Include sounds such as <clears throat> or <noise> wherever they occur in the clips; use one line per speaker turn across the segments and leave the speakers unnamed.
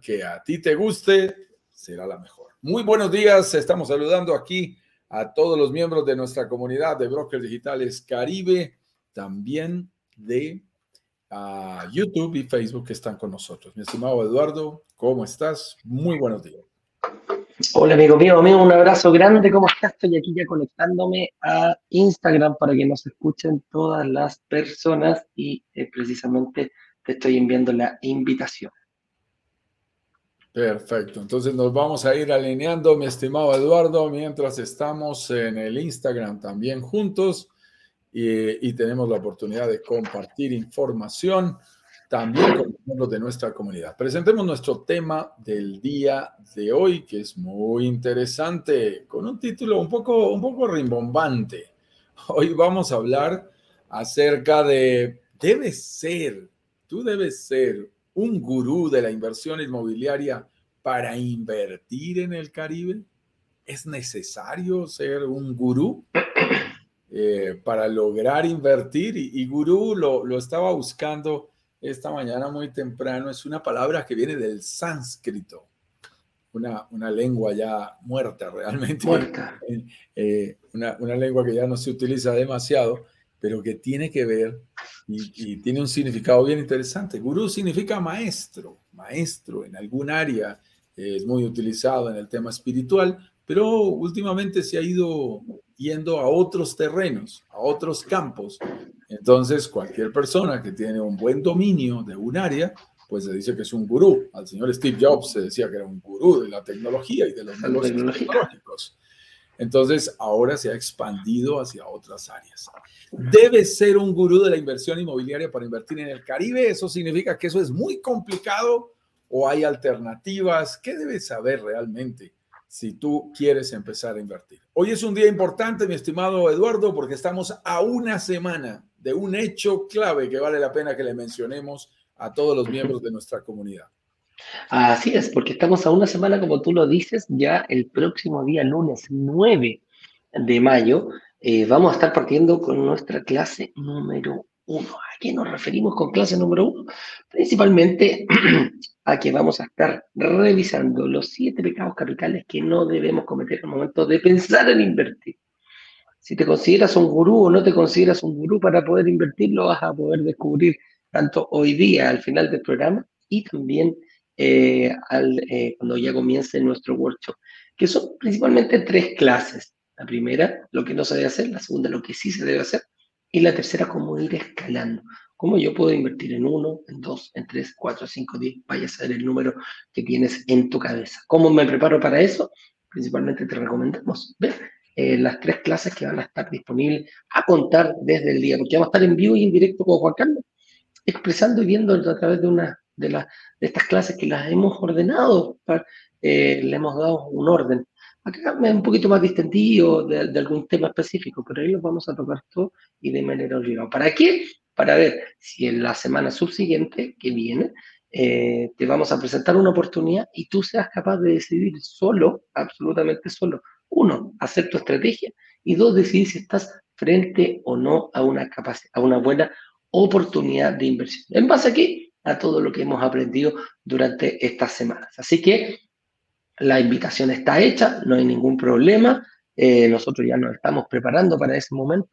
que a ti te guste será la mejor. Muy buenos días, estamos saludando aquí a todos los miembros de nuestra comunidad de brokers digitales Caribe, también de uh, YouTube y Facebook que están con nosotros. Mi estimado Eduardo, ¿cómo estás? Muy buenos días.
Hola amigo mío, amigo, un abrazo grande, ¿cómo estás? Estoy aquí ya conectándome a Instagram para que nos escuchen todas las personas y eh, precisamente te estoy enviando la invitación.
Perfecto, entonces nos vamos a ir alineando, mi estimado Eduardo, mientras estamos en el Instagram también juntos y, tenemos la oportunidad de compartir información también con miembros de nuestra comunidad. Presentemos nuestro tema del día de hoy, que es muy interesante, con un título un poco, un poco rimbombante. Hoy vamos a hablar acerca de, debes ser, tú debes ser un gurú de la inversión inmobiliaria para invertir en el Caribe. ¿Es necesario ser un gurú? Eh, para lograr invertir y, y gurú lo, lo estaba buscando esta mañana muy temprano es una palabra que viene del sánscrito, una, una lengua ya muerta realmente, muerta. <laughs> Eh, una, una, lengua que ya no se utiliza demasiado, pero que tiene que ver y, y tiene un significado bien interesante. Gurú significa maestro, maestro en algún área, es muy utilizado en el tema espiritual, pero últimamente se ha ido yendo a otros terrenos, a otros campos, entonces, cualquier persona que tiene un buen dominio de un área, pues se dice que es un gurú. Al señor Steve Jobs se decía que era un gurú de la tecnología y de los negocios tecnológicos. Entonces, ahora se ha expandido hacia otras áreas. ¿Debe ser un gurú de la inversión inmobiliaria para invertir en el Caribe? ¿Eso significa que eso es muy complicado o hay alternativas? ¿Qué debes saber realmente si tú quieres empezar a invertir? Hoy es un día importante, mi estimado Eduardo, porque estamos a una semana de un hecho clave que vale la pena que le mencionemos a todos los miembros de nuestra comunidad.
Así es, porque estamos a una semana, como tú lo dices, ya el próximo día, lunes 9 de mayo, eh, vamos a estar partiendo con nuestra clase número uno. ¿A qué nos referimos con clase número uno? Principalmente <clears throat> a que vamos a estar revisando los siete pecados capitales que no debemos cometer al momento de pensar en invertir. Si te consideras un gurú o no te consideras un gurú para poder invertir, lo vas a poder descubrir tanto hoy día al final del programa y también eh, al, eh, cuando ya comience nuestro workshop, que son principalmente tres clases. La primera, lo que no se debe hacer, la segunda, lo que sí se debe hacer, y la tercera, cómo ir escalando. Cómo yo puedo invertir en uno, en dos, en tres, cuatro, cinco, diez, vaya a ser el número que tienes en tu cabeza. ¿Cómo me preparo para eso? Principalmente te recomendamos ver eh, las tres clases que van a estar disponibles a contar desde el día, porque vamos a estar en vivo y en directo con Juan Carlos, expresando y viendo a través de una de, de estas clases que las hemos ordenado, eh, le hemos dado un orden. Acá es un poquito más distendido de, algún tema específico, pero ahí lo vamos a tocar todo y de manera obligada. ¿Para qué? Para ver si en la semana subsiguiente que viene eh, te vamos a presentar una oportunidad y tú seas capaz de decidir solo, absolutamente solo, uno, hacer tu estrategia y dos, decidir si estás frente o no a una, a una buena oportunidad de inversión. ¿En base aquí A todo lo que hemos aprendido durante estas semanas. Así que la invitación está hecha, no hay ningún problema. Eh, nosotros ya nos estamos preparando para ese momento.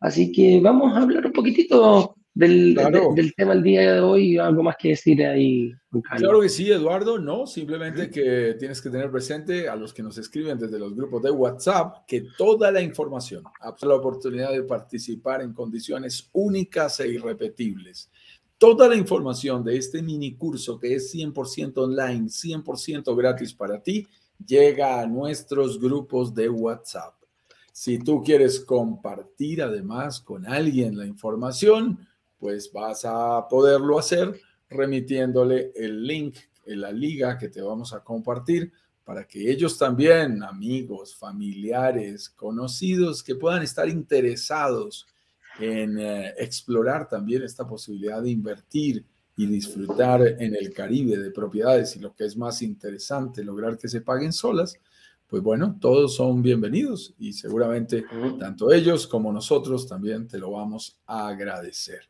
Así que vamos a hablar un poquitito del, del, tema del día de hoy, algo más que decir ahí.
Claro que sí, Eduardo, no, simplemente que tienes que tener presente a los que nos escriben desde los grupos de WhatsApp que toda la información, la oportunidad de participar en condiciones únicas e irrepetibles. Toda la información de este mini curso que es 100% online, 100% gratis para ti, llega a nuestros grupos de WhatsApp. Si tú quieres compartir además con alguien la información, pues vas a poderlo hacer remitiéndole el link en la liga que te vamos a compartir para que ellos también, amigos, familiares, conocidos, que puedan estar interesados en eh, explorar también esta posibilidad de invertir y disfrutar en el Caribe de propiedades y lo que es más interesante, lograr que se paguen solas, pues bueno, todos son bienvenidos y seguramente tanto ellos como nosotros también te lo vamos a agradecer.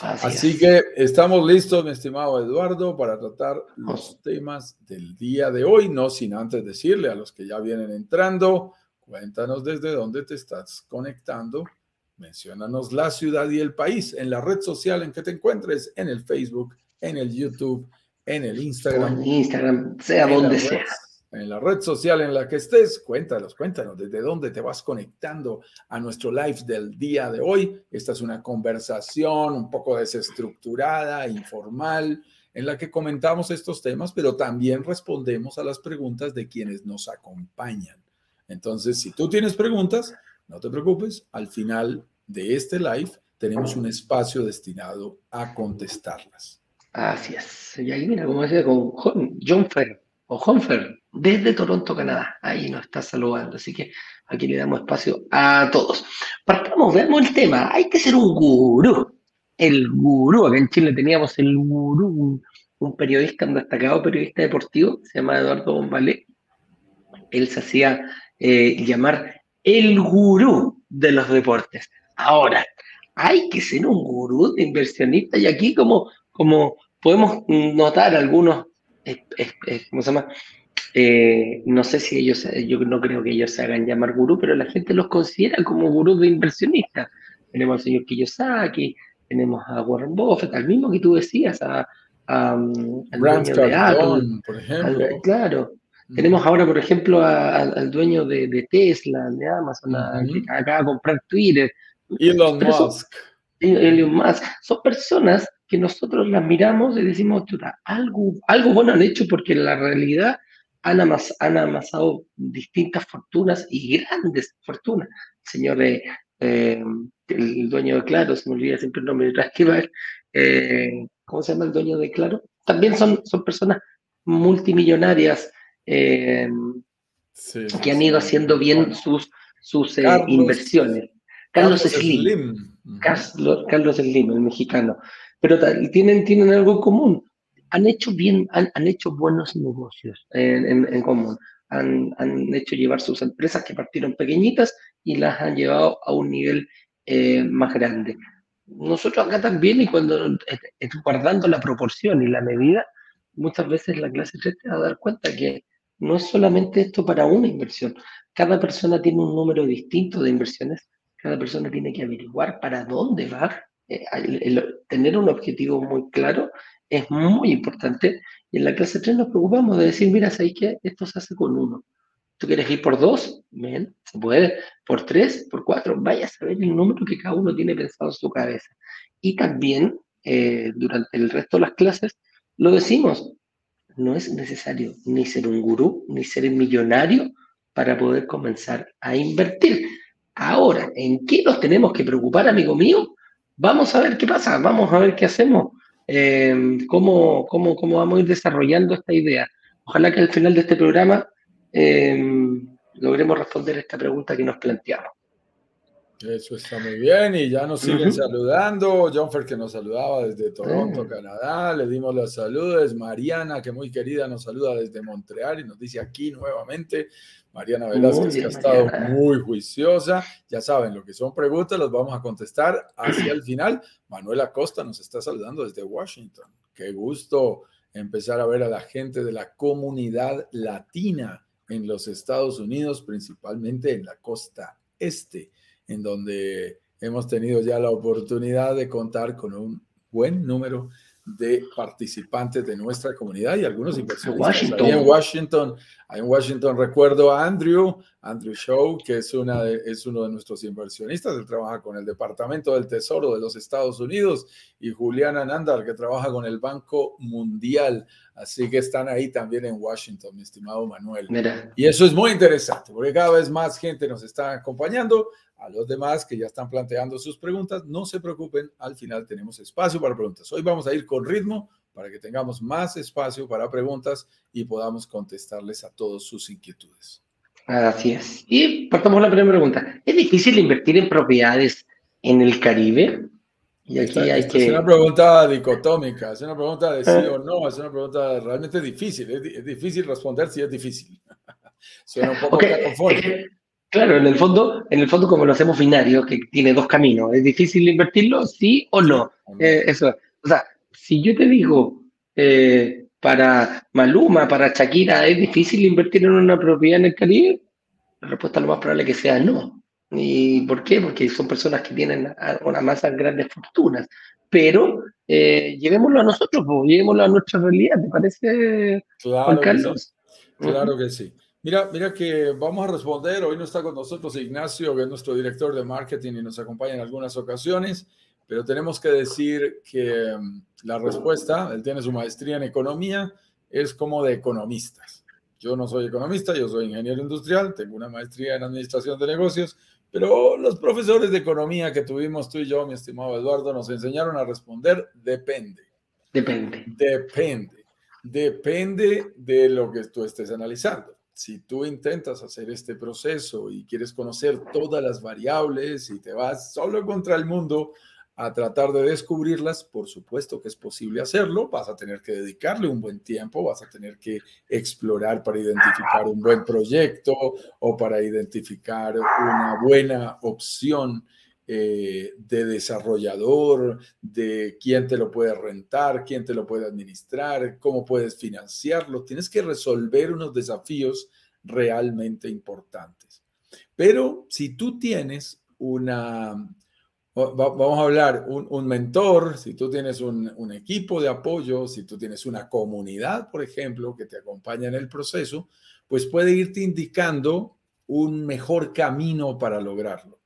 Así, que estamos listos, mi estimado Eduardo, para tratar los temas del día de hoy, no sin antes decirle a los que ya vienen entrando, cuéntanos desde dónde te estás conectando, menciónanos la ciudad y el país en la red social en que te encuentres, en el Facebook, en el YouTube, en el Instagram.
en Instagram, sea donde sea
en la red social en la que estés, cuéntanos, cuéntanos desde dónde te vas conectando a nuestro live del día de hoy. Esta es una conversación un poco desestructurada, informal, en la que comentamos estos temas, pero también respondemos a las preguntas de quienes nos acompañan. Entonces, si tú tienes preguntas, no te preocupes, al final de este live tenemos un espacio destinado a contestarlas.
Así es. Y ahí mira, como decía con John Ferrer o Honfer, desde Toronto, Canadá. Ahí nos está saludando. Así que aquí le damos espacio a todos. Partamos, veamos el tema. Hay que ser un gurú. El gurú. Acá en Chile teníamos el gurú, un, periodista, un destacado periodista deportivo, se llama Eduardo Bombalé. Él se hacía eh, llamar el gurú de los deportes. Ahora, hay que ser un gurú de inversionista y aquí como, como podemos notar algunos ¿cómo se llama? Eh, no sé si ellos, yo no creo que ellos se hagan llamar gurú, pero la gente los considera como gurús de inversionistas. Tenemos al señor Kiyosaki, tenemos a Warren Buffett, al mismo que tú decías, a, al dueño de Apple, por ejemplo. claro. Tenemos ahora, por ejemplo, al dueño de, Tesla, de Amazon, que acaba de comprar Twitter.
Elon Musk.
Elon Musk. Son personas que nosotros las miramos y decimos, algo, algo bueno han hecho porque en la realidad han, amasado distintas fortunas y grandes fortunas. señor, eh, eh, el dueño de Claro, se me olvida siempre el nombre de eh, ¿cómo se llama el dueño de Claro? También son, son personas multimillonarias que han ido haciendo bien sus, sus inversiones. Carlos, Slim. Carlos, Carlos Slim, el mexicano pero tienen, tienen algo común. Han hecho bien, han, han hecho buenos negocios en, en, común. Han, han, hecho llevar sus empresas que partieron pequeñitas y las han llevado a un nivel eh, más grande. Nosotros acá también, y cuando eh, guardando la proporción y la medida, muchas veces la clase 3 te va a dar cuenta que no es solamente esto para una inversión. Cada persona tiene un número distinto de inversiones. Cada persona tiene que averiguar para dónde va eh, tener un objetivo muy claro es muy importante. Y en la clase 3 nos preocupamos de decir, mira, ¿sabes qué? Esto se hace con uno. ¿Tú quieres ir por dos? Bien, se puede. Por tres, por cuatro. Vaya a saber el número que cada uno tiene pensado en su cabeza. Y también, eh, durante el resto de las clases, lo decimos, no es necesario ni ser un gurú, ni ser millonario para poder comenzar a invertir. Ahora, ¿en qué nos tenemos que preocupar, amigo mío? Vamos a ver qué pasa, vamos a ver qué hacemos, eh, cómo, cómo, cómo, vamos a ir desarrollando esta idea. Ojalá que al final de este programa eh, logremos responder esta pregunta que nos planteamos.
Eso está muy bien y ya nos siguen saludando. John Fer que nos saludaba desde Toronto, Canadá. Le dimos los saludos. Mariana, que muy querida, nos saluda desde Montreal y nos dice aquí nuevamente. Mariana Velázquez, que ha estado muy juiciosa. Ya saben, lo que son preguntas las vamos a contestar hacia el final. Manuel Acosta nos está saludando desde Washington. Qué gusto empezar a ver a la gente de la comunidad latina en los Estados Unidos, principalmente en la costa este, en donde hemos tenido ya la oportunidad de contar con un buen número de participantes de nuestra comunidad y algunos inversionistas. Ahí en Washington, ahí en Washington recuerdo a Andrew, Andrew Show, que es, una es uno de nuestros inversionistas, él trabaja con el Departamento del Tesoro de los Estados Unidos, y Juliana Nandar, que trabaja con el Banco Mundial. Así que están ahí también en Washington, mi estimado Manuel. Y eso es muy interesante, porque cada vez más gente nos está acompañando a los demás que ya están planteando sus preguntas, no se preocupen, al final tenemos espacio para preguntas. Hoy vamos a ir con ritmo para que tengamos más espacio para preguntas y podamos contestarles a todos sus inquietudes.
Así es. Y partamos la primera pregunta. ¿Es difícil invertir en propiedades en el Caribe?
Y aquí hay que... Es una pregunta dicotómica, es una pregunta de sí o no, es una pregunta realmente difícil. Es, difícil responder si es difícil. <laughs> Suena un poco
okay. Claro, en el fondo, en el fondo como lo hacemos binario, que tiene dos caminos, ¿es difícil invertirlo, sí o no? Eh, eso, o sea, si yo te digo, eh, para Maluma, para Shakira, ¿es difícil invertir en una propiedad en el Caribe? La respuesta lo más probable que sea no. ¿Y por qué? Porque son personas que tienen una masa grandes fortunas. Pero eh, llevémoslo a nosotros, llevémoslo a nuestra realidad, ¿te parece,
claro Juan Carlos? Claro que sí. Mira, mira que vamos a responder. Hoy no está con nosotros Ignacio, que es nuestro director de marketing y nos acompaña en algunas ocasiones, pero tenemos que decir que mm, la respuesta, él tiene su maestría en economía, es como de economistas. Yo no soy economista, yo soy ingeniero industrial, tengo una maestría en administración de negocios, pero los profesores de economía que tuvimos tú y yo, mi estimado Eduardo, nos enseñaron a responder depende.
Depende.
Depende. Depende de lo que tú estés analizando si tú intentas hacer este proceso y quieres conocer todas las variables y te vas solo contra el mundo a tratar de descubrirlas, por supuesto que es posible hacerlo, vas a tener que dedicarle un buen tiempo, vas a tener que explorar para identificar un buen proyecto o para identificar una buena opción eh, de desarrollador, de quién te lo puede rentar, quién te lo puede administrar, cómo puedes financiarlo. Tienes que resolver unos desafíos realmente importantes. Pero si tú tienes una, vamos a hablar, un, mentor, si tú tienes un, un, equipo de apoyo, si tú tienes una comunidad, por ejemplo, que te acompaña en el proceso, pues puede irte indicando un mejor camino para lograrlo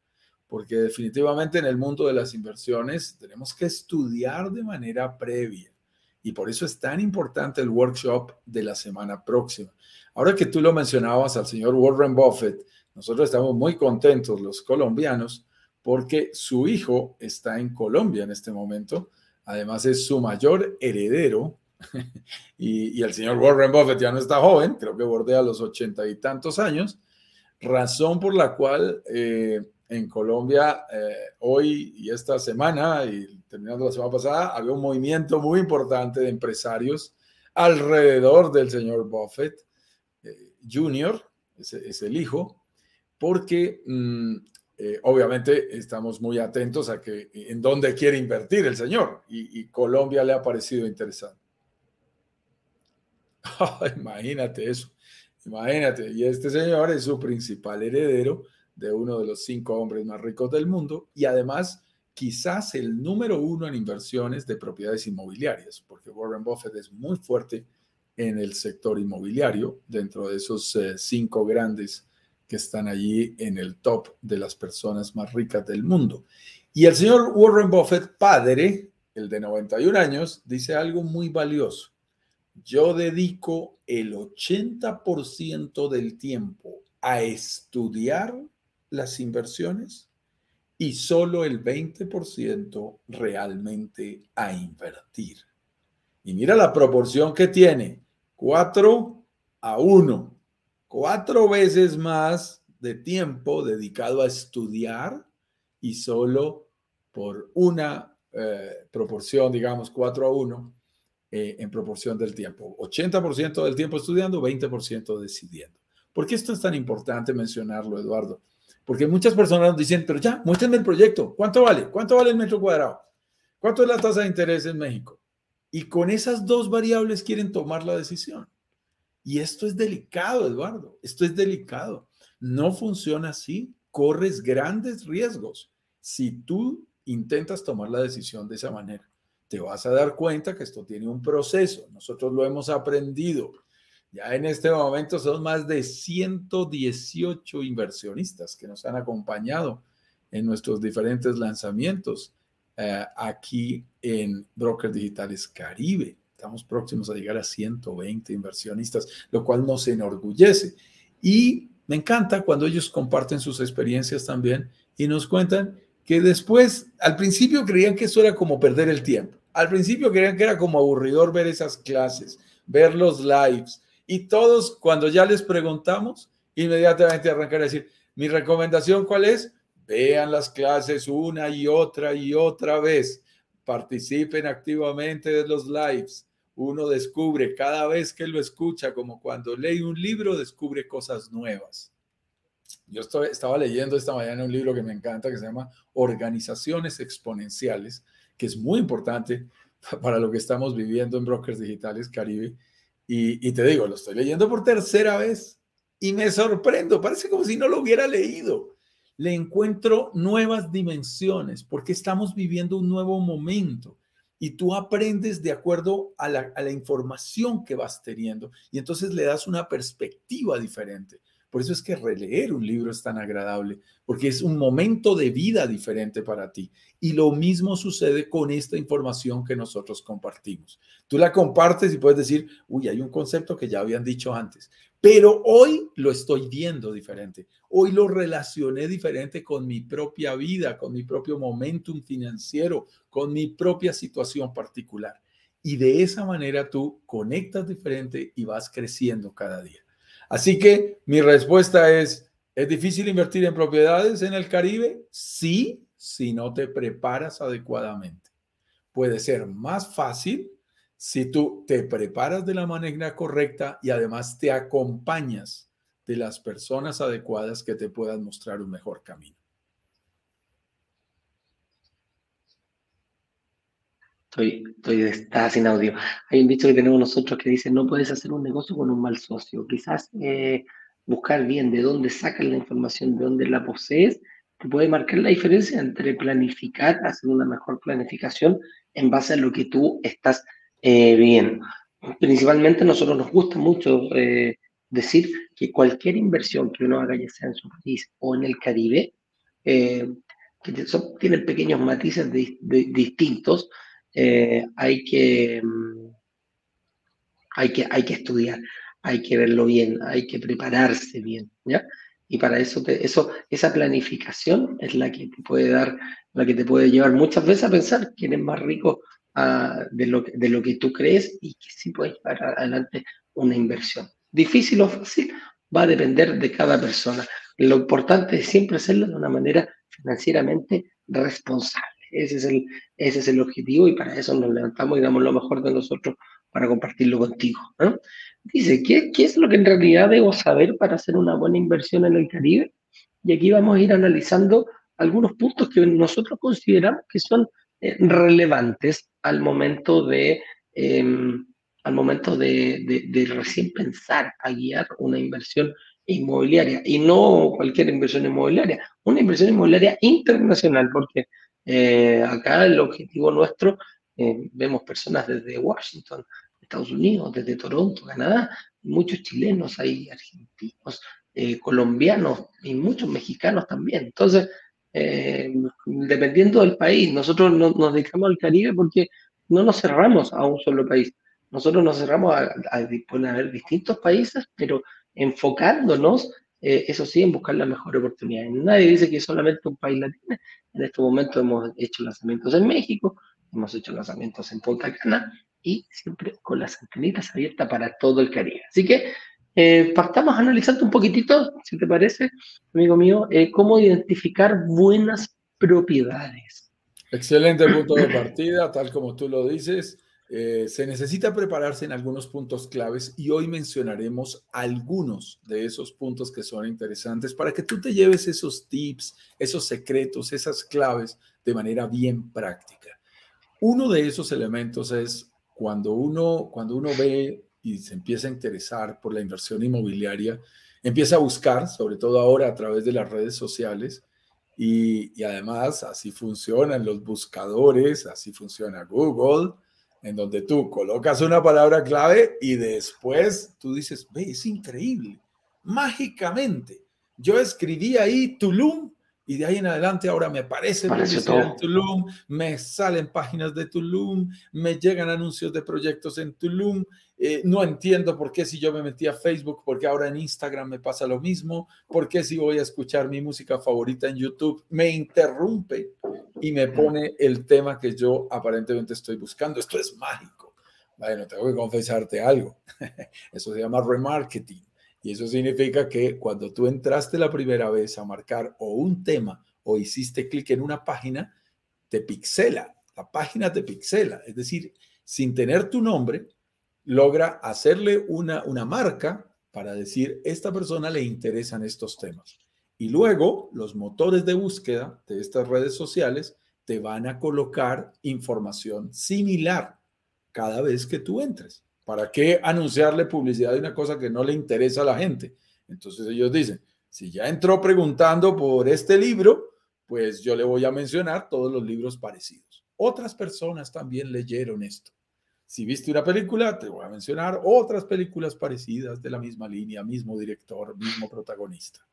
porque definitivamente en el mundo de las inversiones tenemos que estudiar de manera previa. Y por eso es tan importante el workshop de la semana próxima. Ahora que tú lo mencionabas al señor Warren Buffett, nosotros estamos muy contentos los colombianos porque su hijo está en Colombia en este momento. Además es su mayor heredero. <laughs> y, el señor Warren Buffett ya no está joven, creo que bordea los ochenta y tantos años, razón por la cual eh, en Colombia eh, hoy y esta semana, y terminando la semana pasada, había un movimiento muy importante de empresarios alrededor del señor Buffett eh, Jr., es, el hijo, porque mm, eh, obviamente estamos muy atentos a que en dónde quiere invertir el señor, y, Colombia le ha parecido interesante. <laughs> imagínate eso, imagínate, y este señor es su principal heredero de uno de los cinco hombres más ricos del mundo y además quizás el número uno en inversiones de propiedades inmobiliarias, porque Warren Buffett es muy fuerte en el sector inmobiliario, dentro de esos eh, cinco grandes que están allí en el top de las personas más ricas del mundo. Y el señor Warren Buffett, padre, el de 91 años, dice algo muy valioso. Yo dedico el 80% del tiempo a estudiar las inversiones y solo el 20% realmente a invertir. Y mira la proporción que tiene, 4 a 1, cuatro veces más de tiempo dedicado a estudiar y solo por una eh, proporción, digamos, 4 a 1 eh, en proporción del tiempo. 80% del tiempo estudiando, 20% decidiendo. ¿Por qué esto es tan importante mencionarlo, Eduardo? Porque muchas personas nos dicen, pero ya, muéstrenme el proyecto. ¿Cuánto vale? ¿Cuánto vale el metro cuadrado? ¿Cuánto es la tasa de interés en México? Y con esas dos variables quieren tomar la decisión. Y esto es delicado, Eduardo. Esto es delicado. No funciona así. Corres grandes riesgos si tú intentas tomar la decisión de esa manera. Te vas a dar cuenta que esto tiene un proceso. Nosotros lo hemos aprendido ya en este momento son más de 118 inversionistas que nos han acompañado en nuestros diferentes lanzamientos eh, aquí en Broker Digitales Caribe. Estamos próximos a llegar a 120 inversionistas, lo cual nos enorgullece. Y me encanta cuando ellos comparten sus experiencias también y nos cuentan que después, al principio creían que eso era como perder el tiempo. Al principio creían que era como aburridor ver esas clases, ver los lives, y todos, cuando ya les preguntamos, inmediatamente arrancan a decir, mi recomendación cuál es? Vean las clases una y otra y otra vez. Participen activamente de los lives. Uno descubre cada vez que lo escucha, como cuando lee un libro, descubre cosas nuevas. yo estaba leyendo esta mañana un libro que me encanta que se llama Organizaciones Exponenciales, que es muy importante para lo que estamos viviendo en Brokers Digitales Caribe. Y, te digo, lo estoy leyendo por tercera vez y me sorprendo, parece como si no lo hubiera leído. Le encuentro nuevas dimensiones porque estamos viviendo un nuevo momento y tú aprendes de acuerdo a la, información que vas teniendo y entonces le das una perspectiva diferente. Por eso es que releer un libro es tan agradable, porque es un momento de vida diferente para ti. Y lo mismo sucede con esta información que nosotros compartimos. Tú la compartes y puedes decir, uy, hay un concepto que ya habían dicho antes, pero hoy lo estoy viendo diferente. Hoy lo relacioné diferente con mi propia vida, con mi propio momentum financiero, con mi propia situación particular. Y de esa manera tú conectas diferente y vas creciendo cada día. Así que mi respuesta es, ¿es difícil invertir en propiedades en el Caribe? Sí, si no te preparas adecuadamente. Puede ser más fácil si tú te preparas de la manera correcta y además te acompañas de las personas adecuadas que te puedan mostrar un mejor camino.
Estoy, estoy está sin audio. Hay un dicho que tenemos nosotros que dice, no puedes hacer un negocio con un mal socio. Quizás eh, buscar bien de dónde sacas la información, de dónde la posees, te puede marcar la diferencia entre planificar, hacer una mejor planificación en base a lo que tú estás eh, bien. Principalmente a nosotros nos gusta mucho eh, decir que cualquier inversión que uno haga, ya sea en su país o en el Caribe, que tienen pequeños matices distintos, eh, hay, que, mm, hay, que, hay que estudiar, hay que verlo bien, hay que prepararse bien, ¿ya? Y para eso, eso, esa planificación es la que te puede dar, la que te puede llevar muchas veces a pensar quién es más rico ah, de, lo, de lo que tú crees y que sí puedes llevar adelante una inversión. Difícil o fácil va a depender de cada persona. Lo importante es siempre hacerlo de una manera financieramente responsable. Ese es, el, ese es el objetivo y para eso nos levantamos y damos lo mejor de nosotros para compartirlo contigo. Dice, ¿qué, ¿qué es lo que en realidad debo saber para hacer una buena inversión en el Caribe? Y aquí vamos a ir analizando algunos puntos que nosotros consideramos que son eh, relevantes al momento de, em, al momento de, de, de, recién pensar a guiar una inversión inmobiliaria y no cualquier inversión inmobiliaria, una inversión inmobiliaria internacional, porque eh, acá el objetivo nuestro, eh, vemos personas desde Washington, Estados Unidos, desde Toronto, Canadá, muchos chilenos, hay argentinos, eh, colombianos y muchos mexicanos también. Entonces, dependiendo del país, nosotros no, nos dedicamos al Caribe porque no nos cerramos a un solo país. Nosotros nos cerramos a, a, a haber distintos países, pero enfocándonos eh, eso sí, en buscar la mejor oportunidad. Nadie dice que solamente un país latino. En este momento hemos hecho lanzamientos en México, hemos hecho lanzamientos en Punta Cana y siempre con las antenitas abiertas para todo el Caribe. Así que eh, partamos analizando un poquitito, si te parece, amigo mío, eh, cómo identificar buenas propiedades.
Excelente punto de partida, tal como tú lo dices. Eh, se necesita prepararse en algunos puntos claves y hoy mencionaremos algunos de esos puntos que son interesantes para que tú te lleves esos tips, esos secretos, esas claves de manera bien práctica. Uno de esos elementos es cuando uno, cuando uno ve y se empieza a interesar por la inversión inmobiliaria, empieza a buscar, sobre todo ahora a través de las redes sociales, y, y además así funcionan los buscadores, así funciona Google, en donde tú colocas una palabra clave y después tú dices, ve, es increíble, mágicamente. Yo escribí ahí Tulum y de ahí en adelante ahora me aparece en Tulum, me salen páginas de Tulum, me llegan anuncios de proyectos en Tulum. Eh, no entiendo por qué si yo me metí a Facebook, porque ahora en Instagram me pasa lo mismo, por qué si voy a escuchar mi música favorita en YouTube me interrumpe y me pone el tema que yo aparentemente estoy buscando. Esto es mágico. Bueno, tengo que confesarte algo. <laughs> Eso se llama remarketing. Y eso significa que cuando tú entraste la primera vez a marcar o un tema o hiciste clic en una página, te pixela. La página te pixela. Es decir, sin tener tu nombre, logra hacerle una, una marca para decir, esta persona le interesan estos temas. Y luego los motores de búsqueda de estas redes sociales te van a colocar información similar cada vez que tú entres. ¿Para qué anunciarle publicidad de una cosa que no le interesa a la gente? Entonces ellos dicen, si ya entró preguntando por este libro, pues yo le voy a mencionar todos los libros parecidos. Otras personas también leyeron esto. Si viste una película, te voy a mencionar otras películas parecidas de la misma línea, mismo director, mismo protagonista.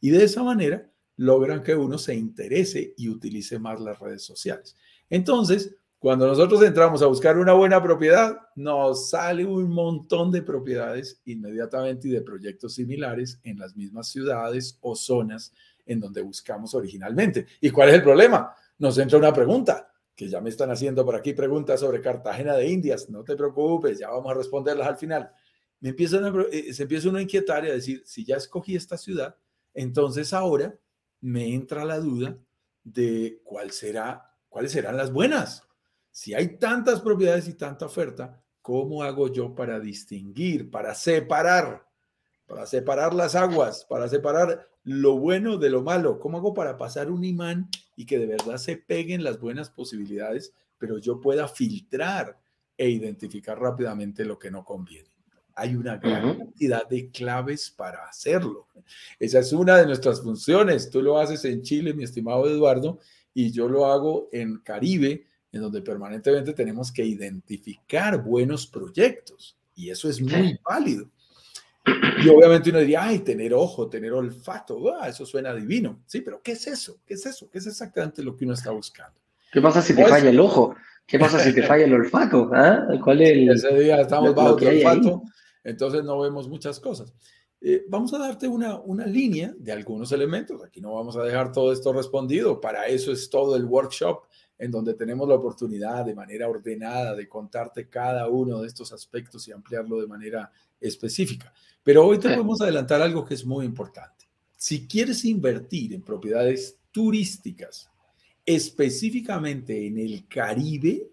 Y de esa manera logran que uno se interese y utilice más las redes sociales. Entonces, cuando nosotros entramos a buscar una buena propiedad, nos sale un montón de propiedades inmediatamente y de proyectos similares en las mismas ciudades o zonas en donde buscamos originalmente. ¿Y cuál es el problema? Nos entra una pregunta que ya me están haciendo por aquí preguntas sobre Cartagena de Indias. No te preocupes, ya vamos a responderlas al final. Me empiezan eh, se empieza uno a inquietar y a decir, si ya escogí esta ciudad, entonces ahora me entra la duda de cuáles serán las buenas. Si hay tantas propiedades y tanta oferta, ¿cómo hago yo para distinguir, para separar, para separar las aguas, para separar lo bueno de lo malo. ¿Cómo hago para pasar un imán y que de verdad se peguen las buenas posibilidades, pero yo pueda filtrar e identificar rápidamente lo que no conviene? Hay una gran cantidad de claves para hacerlo. Esa es una de nuestras funciones. Tú lo haces en Chile, mi estimado Eduardo, y yo lo hago en Caribe, en donde permanentemente tenemos que identificar buenos proyectos. Y eso es muy válido. Y obviamente uno diría, ay, tener ojo, tener olfato, ah, eso suena divino. Sí, pero ¿qué es eso? ¿Qué es eso? ¿Qué es exactamente lo que uno está buscando?
¿Qué pasa si te pues falla el ojo? ¿Qué pasa si te falla el olfato? ¿Cuál es el, <laughs>
Ese día estamos bajo el olfato, entonces no vemos muchas cosas. Eh, vamos a darte una, una línea de algunos elementos. Aquí no vamos a dejar todo esto respondido. Para eso es todo el workshop en donde tenemos la oportunidad de manera ordenada de contarte cada uno de estos aspectos y ampliarlo de manera específica. Pero hoy te podemos adelantar algo que es muy importante. Si quieres invertir en propiedades turísticas, específicamente en el Caribe,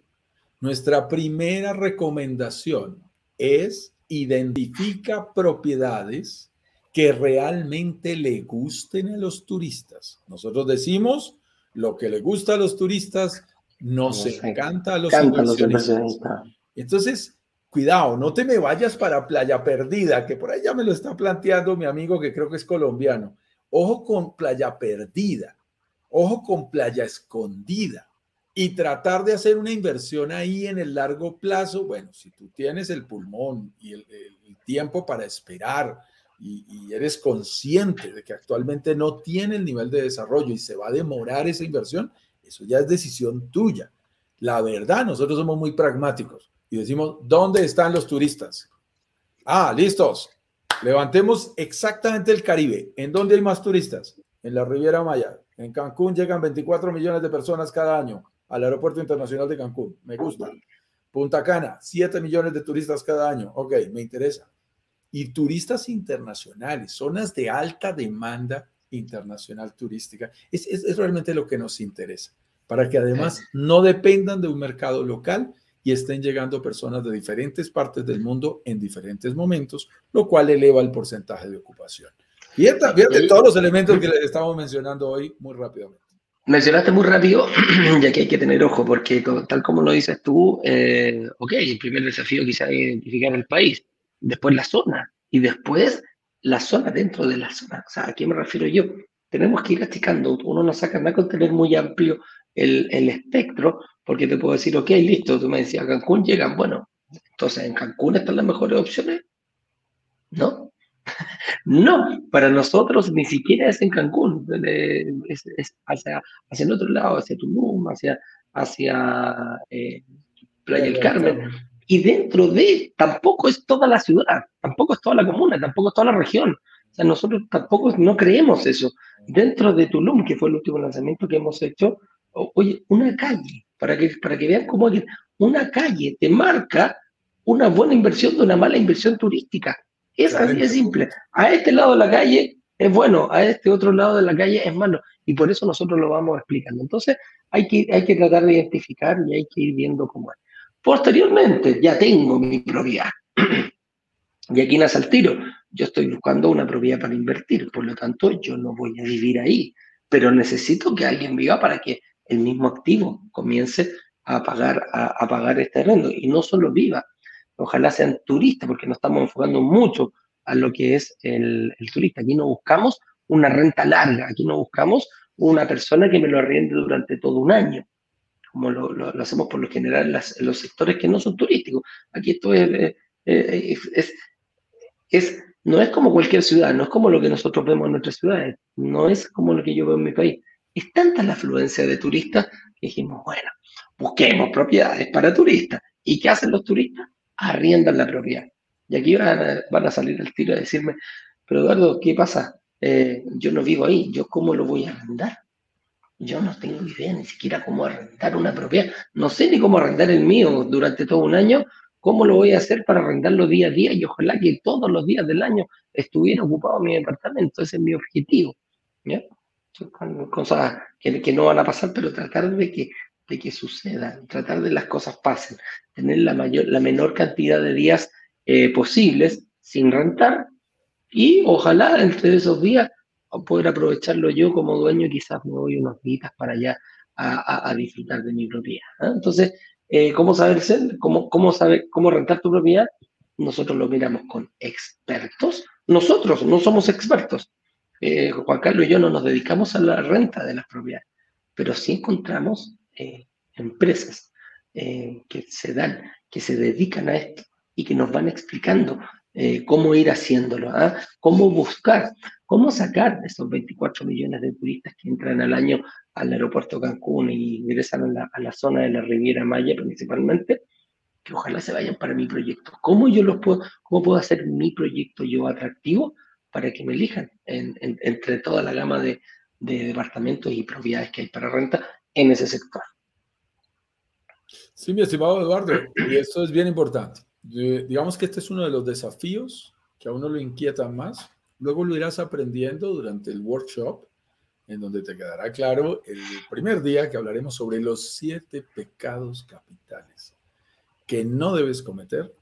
nuestra primera recomendación es identifica propiedades que realmente le gusten a los turistas. Nosotros decimos lo que le gusta a los turistas nos encanta a los inversionistas. Entonces, cuidado, no te me vayas para Playa Perdida, que por ya me lo está planteando mi amigo que creo que es colombiano. Ojo con Playa Perdida, ojo con Playa Escondida y tratar de hacer una inversión ahí en el largo plazo. Bueno, si tú tienes el pulmón y el, tiempo para esperar y, eres consciente de que actualmente no tiene el nivel de desarrollo y se va a demorar esa inversión, eso ya es decisión tuya. La verdad, nosotros somos muy pragmáticos y decimos, ¿dónde están los turistas? Ah, listos. Levantemos exactamente el Caribe. ¿En dónde hay más turistas? En la Riviera Maya. En Cancún llegan 24 millones de personas cada año al Aeropuerto Internacional de Cancún. Me gusta. Punta Cana, 7 millones de turistas cada año. Ok, me interesa. Y turistas internacionales, zonas de alta demanda internacional turística. Es, es realmente lo que nos interesa, para que además no dependan de un mercado local, y estén llegando personas de diferentes partes del mundo en diferentes momentos, lo cual eleva el porcentaje de ocupación. Y fíjate todos los elementos que les estamos mencionando hoy muy rápidamente.
Mencionaste muy rápido, <clears throat> ya que hay que tener ojo, porque tal como lo dices tú, eh, ok, el primer desafío quizá es identificar el país, después la zona, y después la zona dentro de la zona. O sea, ¿a qué me refiero yo? Tenemos que ir achicando, uno no saca nada con tener muy amplio el, el espectro, porque te puedo decir, ok, listo, tú me decías, Cancún llegan, bueno, entonces en Cancún están las mejores opciones. No, <laughs> no, para nosotros ni siquiera es en Cancún, es, hacia, hacia, el otro lado, hacia Tulum, hacia, hacia eh, Playa del Carmen. Y dentro de, tampoco es toda la ciudad, tampoco es toda la comuna, tampoco es toda la región. O sea, nosotros tampoco no creemos eso. Dentro de Tulum, que fue el último lanzamiento que hemos hecho, oye, una calle, para que, para que vean cómo una calle te marca una buena inversión de una mala inversión turística. Es así de simple. A este lado de la calle es bueno, a este otro lado de la calle es malo. Y por eso nosotros lo vamos explicando. Entonces hay que, hay que tratar de identificar y hay que ir viendo cómo es. Posteriormente, ya tengo mi propiedad. <clears throat> Y aquí nace el tiro. Yo estoy buscando una propiedad para invertir, por lo tanto, yo no voy a vivir ahí, pero necesito que alguien viva para que el mismo activo comience a pagar, a, pagar este arrendo. Y no solo viva, ojalá sean turistas, porque nos estamos enfocando mucho a lo que es el, turista. Aquí no buscamos una renta larga, aquí no buscamos una persona que me lo arriende durante todo un año, como lo, hacemos por lo general en, los sectores que no son turísticos. Aquí esto es, es, es, no es como cualquier ciudad, no es como lo que nosotros vemos en nuestras ciudades, no es como lo que yo veo en mi país. Es tanta la afluencia de turistas que dijimos, bueno, busquemos propiedades para turistas. ¿Y qué hacen los turistas? Arriendan la propiedad. Y aquí van a, salir al tiro a decirme, pero Eduardo, ¿qué pasa? Eh, yo no vivo ahí, ¿yo cómo lo voy a arrendar? Yo no tengo idea ni siquiera cómo arrendar una propiedad. No sé ni cómo arrendar el mío durante todo un año. ¿Cómo lo voy a hacer para arrendarlo día a día? Y ojalá que todos los días del año estuviera ocupado mi departamento. Ese es mi objetivo. ¿ya? Son cosas que, que, no van a pasar, pero tratar de que, de que sucedan, tratar de las cosas pasen, tener la, mayor, la menor cantidad de días eh, posibles sin rentar y ojalá entre esos días poder aprovecharlo yo como dueño, quizás me voy unos días para allá a, disfrutar de mi propiedad. ¿ah? Entonces, eh, ¿cómo saber cómo, cómo, saber, cómo rentar tu propiedad? Nosotros lo miramos con expertos. Nosotros no somos expertos. Eh, Juan Carlos y yo no nos dedicamos a la renta de las propiedades, pero sí encontramos empresas que se dan, que se dedican a esto y que nos van explicando eh, cómo ir haciéndolo, ¿ah? cómo buscar, cómo sacar esos 24 millones de turistas que entran al año al aeropuerto Cancún y ingresan a la, zona de la Riviera Maya principalmente, que ojalá se vayan para mi proyecto. ¿Cómo yo los puedo, cómo puedo hacer mi proyecto yo atractivo para que me elijan entre toda la gama de, de departamentos y propiedades que hay para renta en ese sector?
Sí, mi estimado Eduardo, y esto es bien importante digamos que este es uno de los desafíos que a uno lo inquieta más. Luego lo irás aprendiendo durante el workshop, en donde te quedará claro el primer día que hablaremos sobre los siete pecados capitales que no debes cometer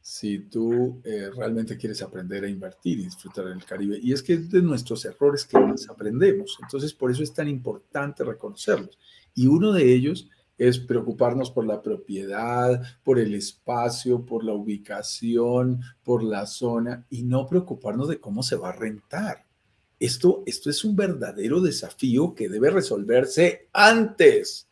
si tú eh, realmente quieres aprender a invertir y disfrutar en el Caribe. Y es que es de nuestros errores que más aprendemos. Entonces, por eso es tan importante reconocerlos. Y uno de ellos es preocuparnos por la propiedad, por el espacio, por la ubicación, por la zona y no preocuparnos de cómo se va a rentar. Esto, esto es un verdadero desafío que debe resolverse antes.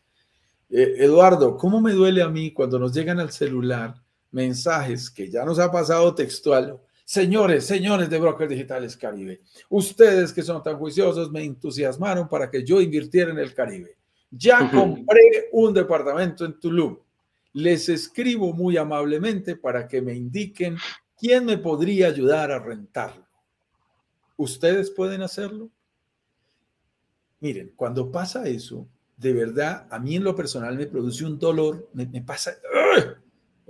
Eh, Eduardo, ¿cómo me duele a mí cuando nos llegan al celular mensajes que ya nos ha pasado textual? Señores, señores de Brokers Digitales Caribe, ustedes que son tan juiciosos me entusiasmaron para que yo invirtiera en el Caribe. Ya compré un departamento en Tulum. Les escribo muy amablemente para que me indiquen quién me podría ayudar a rentarlo. ¿Ustedes pueden hacerlo? Miren, cuando pasa eso, de verdad, a mí en lo personal me produce un dolor, me, pasa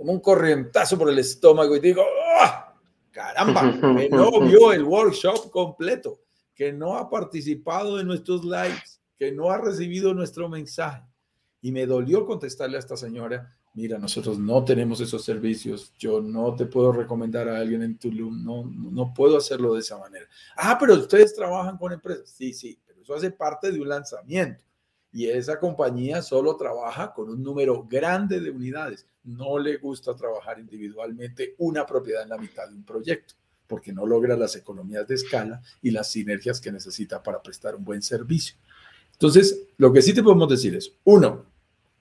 como un corrientazo por el estómago y digo, ¡ah! caramba, <laughs> que no vio el workshop completo, que no ha participado en nuestros lives, que no ha recibido nuestro mensaje. Y me dolió contestarle a esta señora, mira, nosotros no tenemos esos servicios, yo no te puedo recomendar a alguien en Tulum, no, no puedo hacerlo de esa manera. Ah, pero ustedes trabajan con empresas. Sí, sí, pero eso hace parte de un lanzamiento. Y esa compañía solo trabaja con un número grande de unidades. No le gusta trabajar individualmente una propiedad en la mitad de un proyecto, porque no logra las economías de escala y las sinergias que necesita para prestar un buen servicio. Entonces, lo que sí te podemos decir es, uno,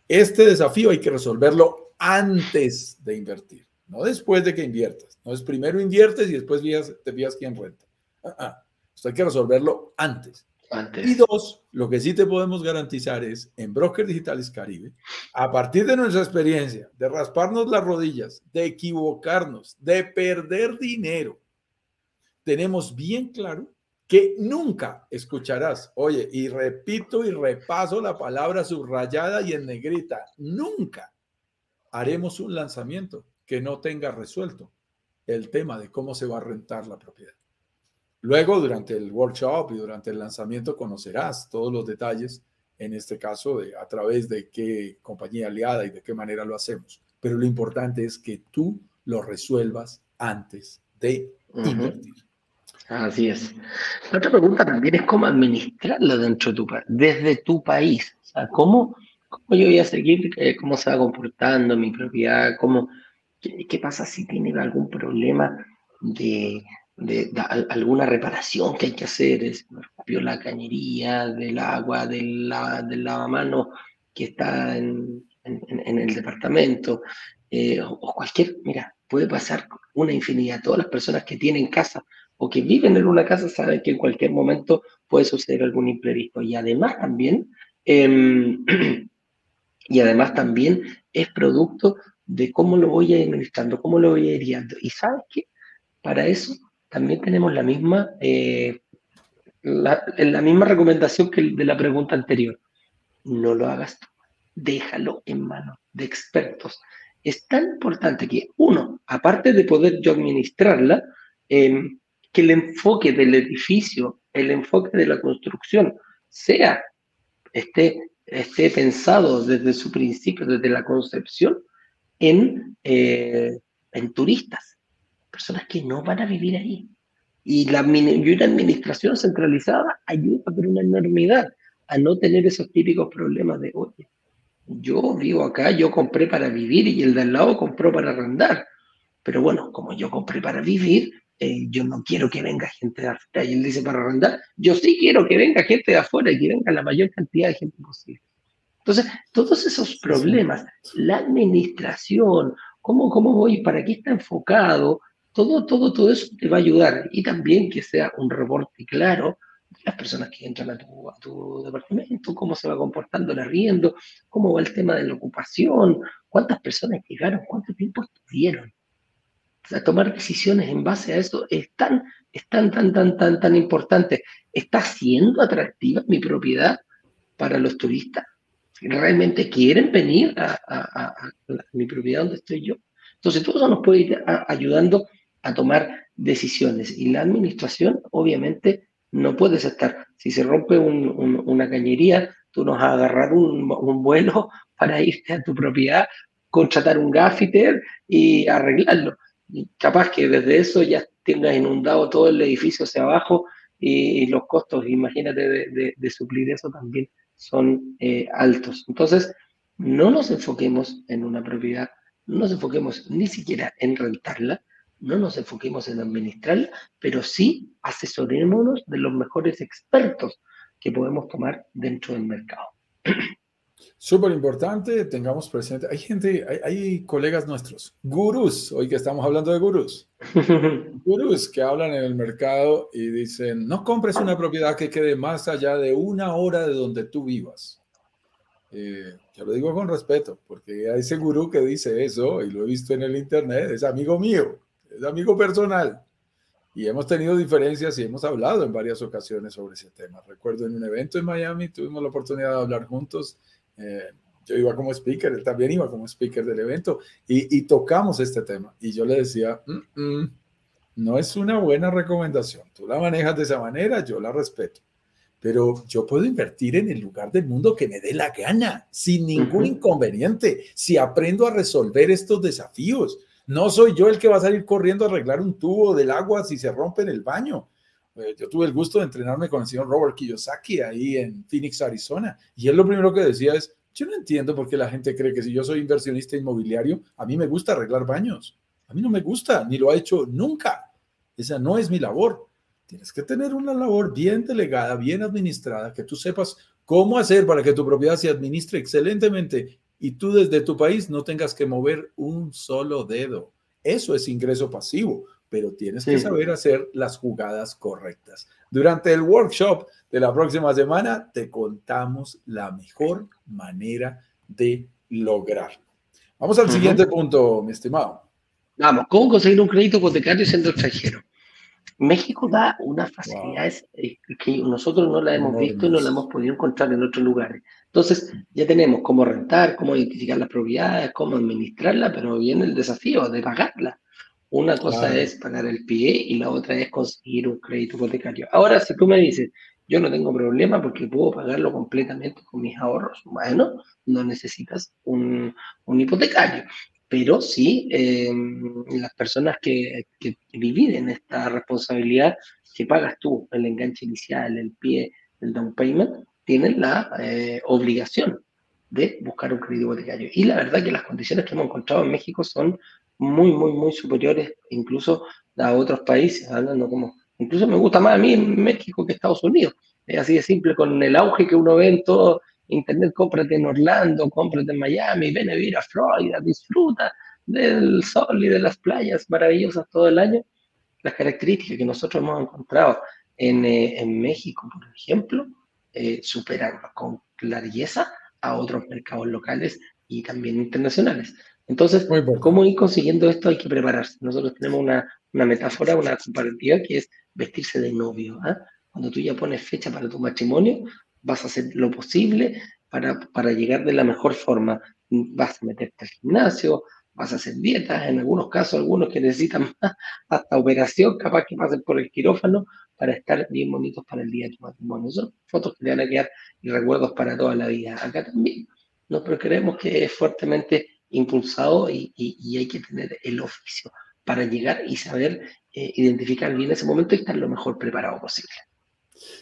este desafío hay que resolverlo antes de invertir, no después de que inviertas. No es primero inviertes y después te fías quién renta. Ah, ah. Esto hay que resolverlo antes. Y dos, lo que sí te podemos garantizar es, en Broker Digitales Caribe, a partir de nuestra experiencia, de rasparnos las rodillas, de equivocarnos, de perder dinero, tenemos bien claro que nunca escucharás. Oye, y repito y repaso la palabra subrayada y en negrita, nunca haremos un lanzamiento que no tenga resuelto el tema de cómo se va a rentar la propiedad. Luego, durante el workshop y durante el lanzamiento, conocerás todos los detalles, en este caso, de a través de qué compañía aliada y de qué manera lo hacemos. Pero lo importante es que tú lo resuelvas antes de invertir.
Así es. La otra pregunta también es cómo administrarla dentro de tu desde tu país. O sea, cómo, cómo yo voy a seguir, eh, cómo se va comportando mi propiedad, cómo, qué, pasa si tiene algún problema de, de, alguna reparación que hay que hacer, es, rompió la cañería del agua, del, la, que está en, el departamento, eh, o, cualquier, mira, puede pasar una infinidad. Todas las personas que tienen casa o que viven en una casa saben que en cualquier momento puede suceder algún imprevisto. Y además también, em, <clears throat> y además también es producto de cómo lo voy administrando, cómo lo voy guiando. Y sabes qué, para eso también tenemos la misma, eh, la, misma recomendación que de la pregunta anterior. No lo hagas tú, déjalo en manos de expertos. Es tan importante que uno, aparte de poder yo administrarla, eh, que el enfoque del edificio, el enfoque de la construcción, sea, esté, esté pensado desde su principio, desde la concepción, en, eh, en turistas, personas que no van a vivir ahí. Y, la, y una administración centralizada ayuda por una enormidad a no tener esos típicos problemas de, oye, yo vivo acá, yo compré para vivir y el de al lado compró para arrendar. Pero bueno, como yo compré para vivir, eh, yo no quiero que venga gente de afuera. Y él dice para arrendar, yo sí quiero que venga gente de afuera y que venga la mayor cantidad de gente posible. Entonces, todos esos problemas, la administración, cómo, cómo voy, para qué está enfocado, todo, todo, todo eso te va a ayudar. Y también que sea un reporte claro de las personas que entran a tu, a departamento, cómo se va comportando el arriendo, cómo va el tema de la ocupación, cuántas personas llegaron, cuánto tiempo estuvieron sea, tomar decisiones en base a eso es tan, es tan, tan, tan, tan, tan importante. ¿Está siendo atractiva mi propiedad para los turistas? ¿Realmente quieren venir a, mi propiedad donde estoy yo? Entonces, todo eso nos puede ir ayudando a tomar decisiones. Y la administración, obviamente, no puedes estar. Si se rompe una cañería, tú nos vas a agarrar un, un, vuelo <laughs> para irte a tu propiedad, contratar un gaffiter y arreglarlo capaz que desde eso ya tengas inundado todo el edificio hacia abajo y, los costos, imagínate, de, suplir eso también son eh, altos. Entonces, no nos enfoquemos en una propiedad, no nos enfoquemos ni siquiera en rentarla, no nos enfoquemos en administrarla, pero sí asesorémonos de los mejores expertos que podemos tomar dentro del mercado.
Súper importante, tengamos presente, hay gente, hay, colegas nuestros, gurús, hoy que estamos hablando de gurús, <laughs> gurús que hablan en el mercado y dicen, no compres una propiedad que quede más allá de una hora de donde tú vivas. Eh, yo lo digo con respeto, porque hay ese gurú que dice eso, y lo he visto en el internet, es amigo mío, es amigo personal. Y hemos tenido diferencias y hemos hablado en varias ocasiones sobre ese tema. Recuerdo en un evento en Miami, tuvimos la oportunidad de hablar juntos eh, yo iba como speaker, él también iba como speaker del evento y, tocamos este tema. Y yo le decía, mm, mm, no es una buena recomendación. Tú la manejas de esa manera, yo la respeto. Pero yo puedo invertir en el lugar del mundo que me dé la gana, sin ningún inconveniente, si aprendo a resolver estos desafíos. No soy yo el que va a salir corriendo a arreglar un tubo del agua si se rompe en el baño. Eh, yo tuve el gusto de entrenarme con el señor Robert Kiyosaki ahí en Phoenix, Arizona, y él lo primero que decía es, yo no entiendo por qué la gente cree que si yo soy inversionista inmobiliario, a mí me gusta arreglar baños. A mí no me gusta, ni lo ha hecho nunca. Esa no es mi labor. Tienes que tener una labor bien delegada, bien administrada, que tú sepas cómo hacer para que tu propiedad se administre excelentemente y tú desde tu país no tengas que mover un solo dedo. Eso es ingreso pasivo pero tienes que saber hacer las jugadas correctas. Durante el workshop de la próxima semana te contamos la mejor manera de lograrlo. Vamos al siguiente punto, mi estimado.
Vamos, ¿cómo conseguir un crédito hipotecario siendo extranjero? México da unas facilidades eh, que nosotros no la hemos visto y no la hemos podido encontrar en otros lugares. Entonces, ya tenemos cómo rentar, cómo identificar las propiedades, cómo administrarla, pero viene el desafío de pagarla. Una cosa es pagar el pie y la otra es conseguir un crédito hipotecario. Ahora, si tú me dices, yo no tengo problema porque puedo pagarlo completamente con mis ahorros, bueno, no necesitas un, un hipotecario. Pero sí eh, las personas que, que, dividen esta responsabilidad, que pagas tú el enganche inicial, el pie, el down payment, tienen la eh, obligación de buscar un crédito hipotecario. Y la verdad que las condiciones que hemos encontrado en México son muy, muy, muy superiores incluso a otros países, hablando como, incluso me gusta más a mí en México que Estados Unidos. Es así de simple, con el auge que uno ve en todo Internet, cómprate en Orlando, cómprate en Miami, ven a vivir a Florida, disfruta del sol y de las playas maravillosas todo el año. Las características que nosotros hemos encontrado en, eh, en México, por ejemplo, eh, superan con clareza a otros mercados locales y también internacionales. Entonces, ¿cómo ir consiguiendo esto? Hay que prepararse. Nosotros tenemos una, una metáfora, una comparativa que es vestirse de novio. ¿ah? Cuando tú ya pones fecha para tu matrimonio, vas a hacer lo posible para, para llegar de la mejor forma. Vas a meterte al gimnasio, vas a hacer dietas, en algunos casos, algunos que necesitan <laughs> hasta operación, capaz que pasen por el quirófano para estar bien bonitos para el día de tu matrimonio. Son fotos que te van a quedar y recuerdos para toda la vida. Acá también. No, pero creemos que es fuertemente impulsado y, y, hay que tener el oficio para llegar y saber eh, identificar bien ese momento y estar lo mejor preparado posible.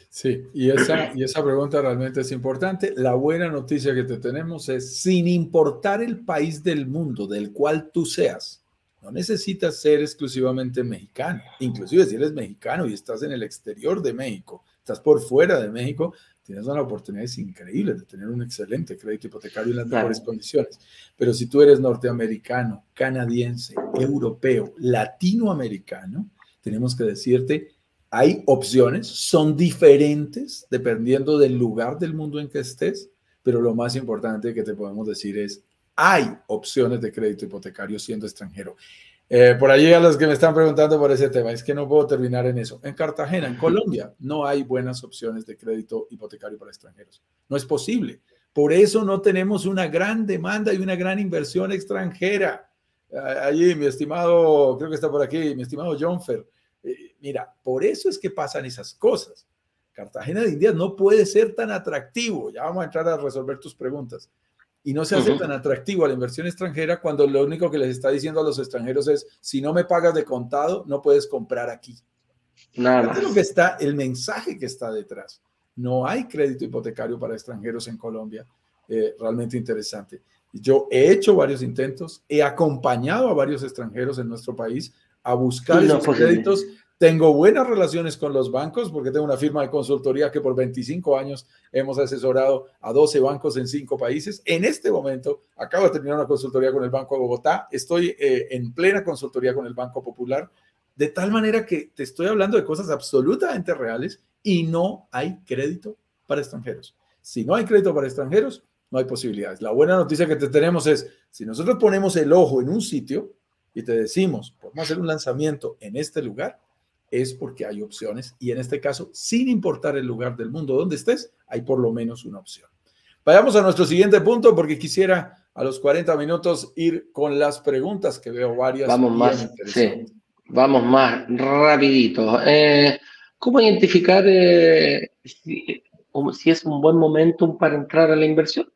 Sí, y esa, y esa pregunta realmente es importante. La buena noticia que te tenemos es, sin importar el país del mundo del cual tú seas, no necesitas ser exclusivamente mexicano. Inclusive si eres mexicano y estás en el exterior de México, estás por fuera de México, tienes una oportunidad increíble de tener un excelente crédito hipotecario en las mejores condiciones. Pero si tú eres norteamericano, canadiense, europeo, latinoamericano, tenemos que decirte hay opciones, son diferentes dependiendo del lugar del mundo en que estés, pero lo más importante que te podemos decir es, hay opciones de crédito hipotecario siendo extranjero. Eh, por allí a los que me están preguntando por ese tema, es que no puedo terminar en eso. En Cartagena, en <laughs> Colombia, no hay buenas opciones de crédito hipotecario para extranjeros. No es posible. Por eso no tenemos una gran demanda y una gran inversión extranjera. Allí, mi estimado, creo que está por aquí, mi estimado John Fer, eh, mira, por eso es que pasan esas cosas. Cartagena de Indias no puede ser tan atractivo. Ya vamos a entrar a resolver tus preguntas. Y no se hace tan atractivo a la inversión extranjera cuando lo único que les está diciendo a los extranjeros es, si no me pagas de contado, no puedes comprar aquí. Nada más. Lo que está, el mensaje que está detrás. No hay crédito hipotecario para extranjeros en Colombia. Eh, realmente interesante. Yo he hecho varios intentos, he acompañado a varios extranjeros en nuestro país a buscar esos créditos. Tengo buenas relaciones con los bancos porque tengo una firma de consultoría que por 25 años hemos asesorado a 12 bancos en 5 países. En este momento acabo de terminar una consultoría con el Banco de Bogotá. Estoy eh, en plena consultoría con el Banco Popular. De tal manera que te estoy hablando de cosas absolutamente reales y no hay crédito para extranjeros. Si no hay crédito para extranjeros, no hay posibilidades. La buena noticia que te tenemos es, si nosotros ponemos el ojo en un sitio, y te decimos, podemos hacer un lanzamiento en este lugar, es porque hay opciones y en este caso, sin importar el lugar del mundo donde estés, hay por lo menos una opción. Vayamos a nuestro siguiente punto porque quisiera a los 40 minutos ir con las preguntas que veo varias.
Vamos más, sí, vamos más rapidito. Eh, ¿Cómo identificar eh, si, si, es un buen momento para entrar a la inversión?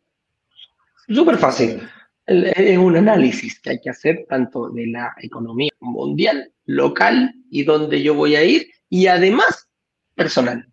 Súper fácil es un análisis que hay que hacer tanto de la economía mundial, local y donde yo voy a ir, y además personal.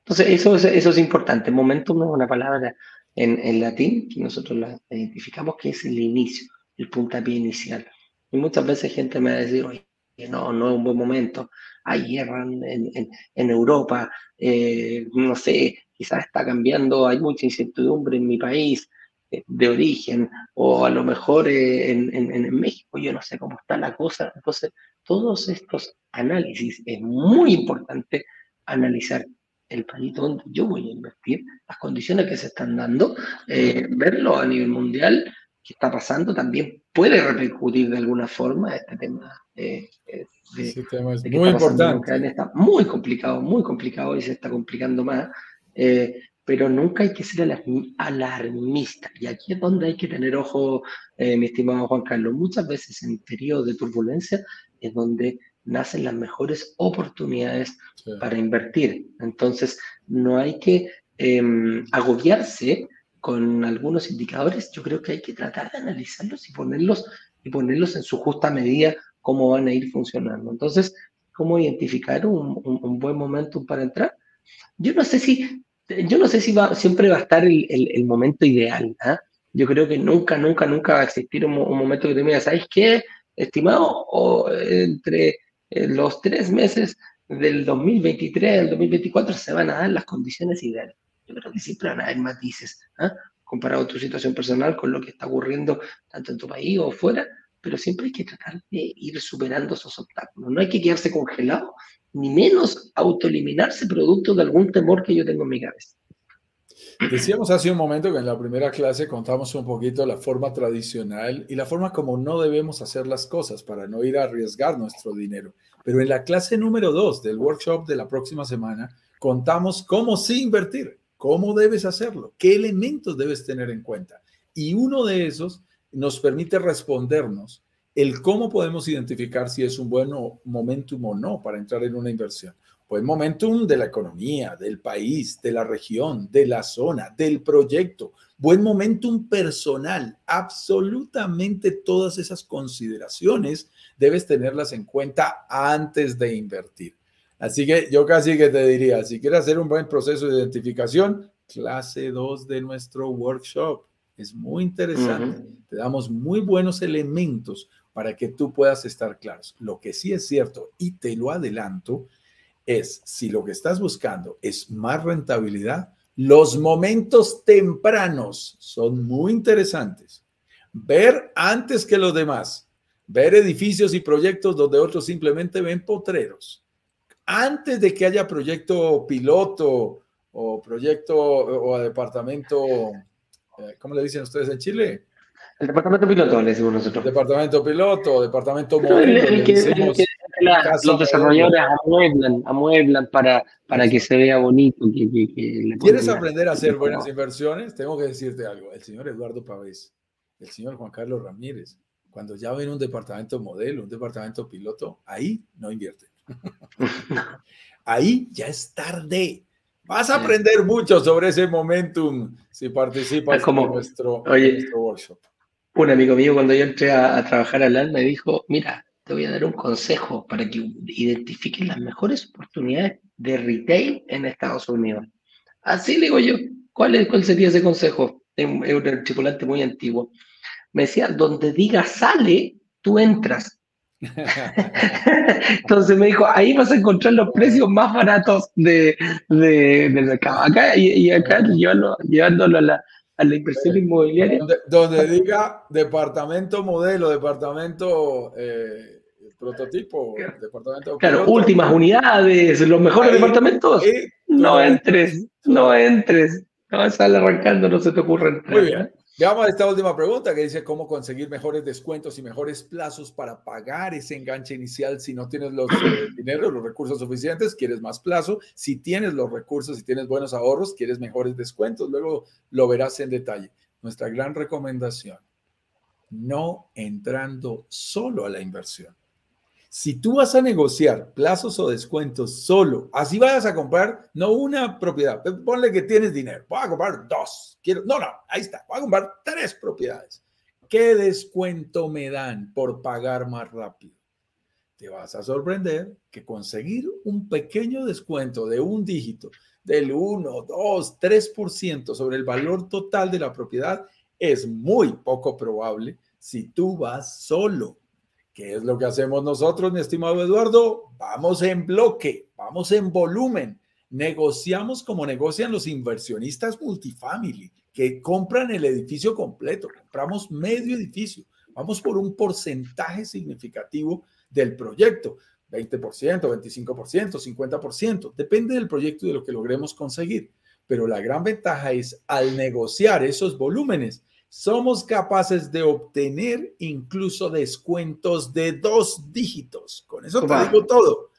Entonces, eso es, eso es importante. Momentum es una palabra en, en latín que nosotros la identificamos que es el inicio, el puntapié inicial. Y muchas veces gente me va a decir, oye, no, no es un buen momento, hay guerra en, en, en Europa, eh, no sé, quizás está cambiando, hay mucha incertidumbre en mi país, de origen, o a lo mejor eh, en, en, México, yo no sé cómo está la cosa. Entonces, todos estos análisis es muy importante analizar el país donde yo voy a invertir, las condiciones que se están dando, eh, verlo a nivel mundial, qué está pasando, también puede repercutir de alguna forma este tema. Eh,
de, tema es muy importante.
Está muy complicado, muy complicado y se está complicando más pero nunca hay que ser alarmista. Y aquí es donde hay que tener ojo, eh, mi estimado Juan Carlos. Muchas veces en periodos de turbulencia es donde nacen las mejores oportunidades para invertir. Entonces, no hay que em, agobiarse con algunos indicadores. Yo creo que hay que tratar de analizarlos y ponerlos y ponerlos en su justa medida, cómo van a ir funcionando. Entonces, ¿cómo identificar un, un, buen momento para entrar? Yo no sé si, yo no sé si va, siempre va a estar el, el, momento ideal. ¿ah? Yo creo que nunca, nunca, nunca va a existir un, momento que te digas, ¿sabes qué, estimado? O entre eh, los tres meses del 2023 al 2024 se van a dar las condiciones ideales. Yo creo que siempre van a haber matices, ¿ah? comparado tu situación personal con lo que está ocurriendo tanto en tu país o fuera, pero siempre hay que tratar de ir superando esos obstáculos. No hay que quedarse congelado, ni menos autoeliminarse producto de algún temor que yo tengo en mi cabeza.
Decíamos hace un momento que en la primera clase contamos un poquito la forma tradicional y la forma como no debemos hacer las cosas para no ir a arriesgar nuestro dinero. Pero en la clase número dos del workshop de la próxima semana contamos cómo sí invertir, cómo debes hacerlo, qué elementos debes tener en cuenta. Y uno de esos nos permite respondernos el cómo podemos identificar si es un buen momentum o no para entrar en una inversión. Buen momentum de la economía, del país, de la región, de la zona, del proyecto. Buen momentum personal. Absolutamente todas esas consideraciones debes tenerlas en cuenta antes de invertir. Así que yo casi que te diría, si quieres hacer un buen proceso de identificación, clase 2 de nuestro workshop. Es muy interesante. Te damos muy buenos elementos para que tú puedas estar claros. Lo que sí es cierto, y te lo adelanto, es si lo que estás buscando es más rentabilidad, los momentos tempranos son muy interesantes. Ver antes que los demás, ver edificios y proyectos donde otros simplemente ven potreros. Antes de que haya proyecto piloto o proyecto o departamento eh, ¿cómo le dicen ustedes en Chile?
El departamento piloto, le decimos nosotros.
Departamento piloto, departamento modelo.
los desarrolladores amueblan, amueblan para, para que se vea bonito.
¿Quieres aprender a hacer buenas inversiones? Tengo que decirte algo. El señor Eduardo Pavés, el señor Juan Carlos Ramírez, cuando ya ven un departamento modelo, un departamento piloto, ahí no invierten. <laughs> ahí ya es tarde. Vas a aprender mucho sobre ese momentum si participas
como, en, nuestro, workshop. Un amigo mío cuando yo entré a, trabajar al AL me dijo, mira, te voy a dar un consejo para que identifiques las mejores oportunidades de retail en Estados Unidos. Así le digo yo, ¿cuál, es, cuál sería ese consejo? Es un, es un muy antiguo. Me decía, donde diga sale, tú entras. <laughs> Entonces me dijo, ahí vas a encontrar los precios más baratos de, de, del mercado. Acá y, acá llevándolo a la, a la inversión inmobiliaria.
Donde, diga departamento modelo, departamento eh, prototipo, departamento.
Claro, últimas unidades, los mejores departamentos. no entres, no entres. No, sale arrancando, no se te ocurre
Muy bien. Veamos esta última pregunta que dice cómo conseguir mejores descuentos y mejores plazos para pagar ese enganche inicial si no tienes los eh, <clears throat> dinero, los recursos suficientes, quieres más plazo. Si tienes los recursos, si tienes buenos ahorros, quieres mejores descuentos. Luego lo verás en detalle. Nuestra gran recomendación, no entrando solo a la inversión. Si tú vas a negociar plazos o descuentos solo, así vayas a comprar, no una propiedad, ponle que tienes dinero, voy a comprar dos, quiero, no, no, ahí está, voy a comprar tres propiedades. ¿Qué descuento me dan por pagar más rápido? Te vas a sorprender que conseguir un pequeño descuento de un dígito, del 1, 2, 3% sobre el valor total de la propiedad es muy poco probable si tú vas solo. ¿Qué es lo que hacemos nosotros, mi estimado Eduardo? Vamos en bloque, vamos en volumen. Negociamos como negocian los inversionistas multifamily, que compran el edificio completo. Compramos medio edificio. Vamos por un porcentaje significativo del proyecto. 20%, 25%, 50%. Depende del proyecto y de lo que logremos conseguir. Pero la gran ventaja es al negociar esos volúmenes, somos capaces de obtener incluso descuentos de dos dígitos. Con eso te digo todo.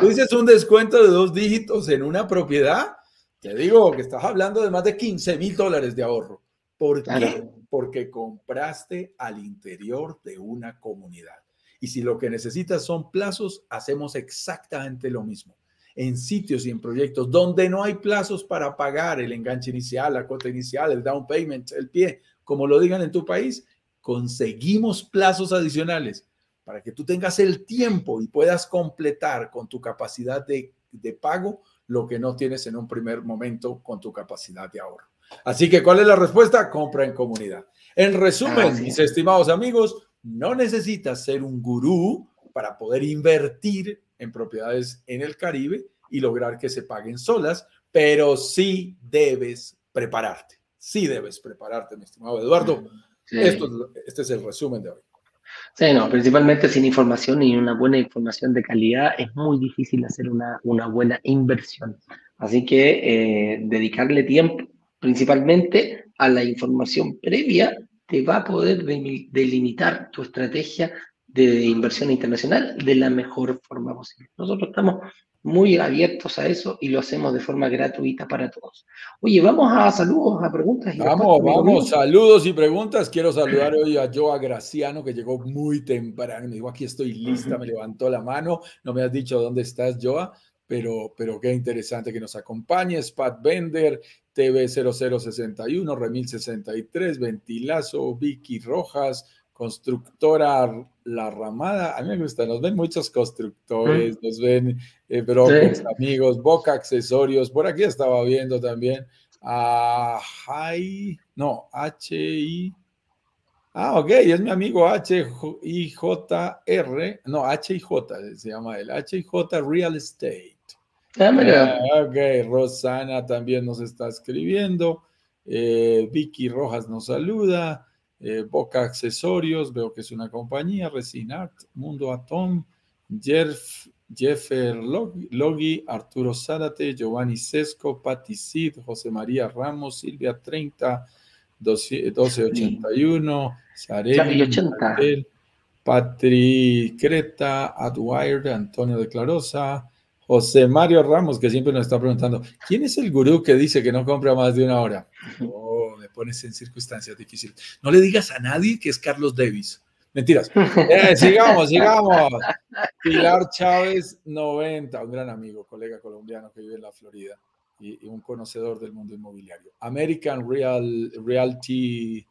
tú dices un descuento de dos dígitos en una propiedad, te digo que estás hablando de más de 15 mil dólares de ahorro. ¿Por qué? Porque compraste al interior de una comunidad. Y si lo que necesitas son plazos, hacemos exactamente lo mismo. En sitios y en proyectos donde no hay plazos para pagar el enganche inicial, la cuota inicial, el down payment, el pie, como lo digan en tu país, conseguimos plazos adicionales para que tú tengas el tiempo y puedas completar con tu capacidad de, de pago lo que no tienes en un primer momento con tu capacidad de ahorro. Así que, ¿cuál es la respuesta? Compra en comunidad. En resumen, mis estimados amigos, no necesitas ser un gurú para poder invertir en propiedades en el Caribe y lograr que se paguen solas, pero sí debes prepararte. Sí debes prepararte, mi estimado Eduardo. este es el resumen de hoy.
Sí, no, principalmente sin información y una buena información de calidad es muy difícil hacer una, una buena inversión. Así que eh, dedicarle tiempo principalmente a la información previa te va a poder delimitar tu estrategia de inversión internacional de la mejor forma posible. Nosotros estamos muy abiertos a eso y lo hacemos de forma gratuita para todos. Oye, vamos a saludos, a preguntas.
vamos, vamos, saludos y preguntas. Quiero saludar hoy a Joa Graciano, que llegó muy temprano. Me dijo, aquí estoy lista, me levantó la mano. No me has dicho dónde estás, Joa, pero, pero qué interesante que nos acompañes. Pat Bender, TV0061, Remil 63, Ventilazo, Vicky Rojas, constructora La Ramada. A mí me gusta, nos ven muchos constructores, nos ven eh, brokers, amigos, Boca Accesorios. Por aquí estaba viendo también a Hi, no, HI. Ah, ok, es mi amigo H-I-J-R, no, H-I-J se llama él, H-I-J Real Estate. Ah, ah, ok, Rosana también nos está escribiendo. Eh, Vicky Rojas nos saluda. Eh, Boca Accesorios, veo que es una compañía, Resinart, Mundo Atom, Jeff, Jeffer Logi, Arturo Zárate, Giovanni Sesco, Patti Cid, José María Ramos, Silvia 30, 1281, Sareli, Patri Creta, Adwire, Antonio de Clarosa, José Mario Ramos, que siempre nos está preguntando, ¿quién es el gurú que dice que no compra más de una hora? <laughs> pones en circunstancias difíciles. No le digas a nadie que es Carlos Davis. Mentiras. Eh, sigamos, sigamos. Pilar Chávez, 90, un gran amigo, colega colombiano que vive en la Florida y, un conocedor del mundo inmobiliario. American Real, Realty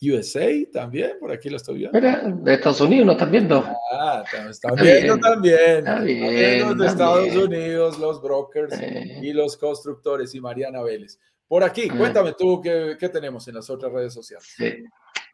USA también, por aquí lo estoy viendo.
de Estados Unidos, ¿no están viendo?
Ah, están viendo también. Los de Estados Unidos, los brokers y los constructores y Mariana Vélez. Por aquí, ah. cuéntame tú qué, tenemos en las otras redes sociales.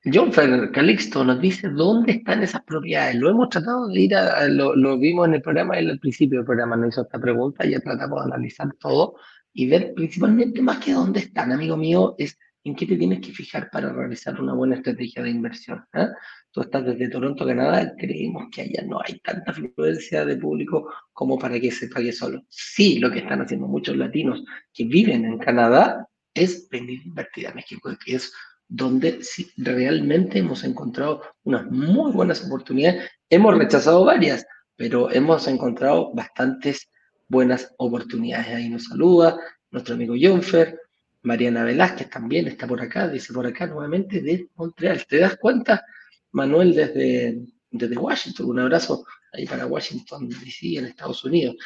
John Ferrer Calixto nos dice dónde están esas propiedades. Lo hemos tratado de ir a, lo, vimos en el programa, en el principio del programa nos hizo esta pregunta, ya tratamos de analizar todo y ver principalmente más que dónde están, amigo mío, es en qué te tienes que fijar para realizar una buena estrategia de inversión. ¿eh? Tú estás desde Toronto, Canadá, creemos que allá no hay tanta fluencia de público como para que se pague solo. Sí, lo que están haciendo muchos latinos que viven en Canadá es venir a invertir a México, que es donde realmente hemos encontrado unas muy buenas oportunidades. Hemos rechazado varias, pero hemos encontrado bastantes buenas oportunidades. Ahí nos saluda nuestro amigo Jonfer, Mariana Velázquez también está por acá, dice por acá nuevamente de Montreal. ¿Te das cuenta? Manuel desde, Washington, un abrazo ahí para Washington, D.C., en Estados Unidos.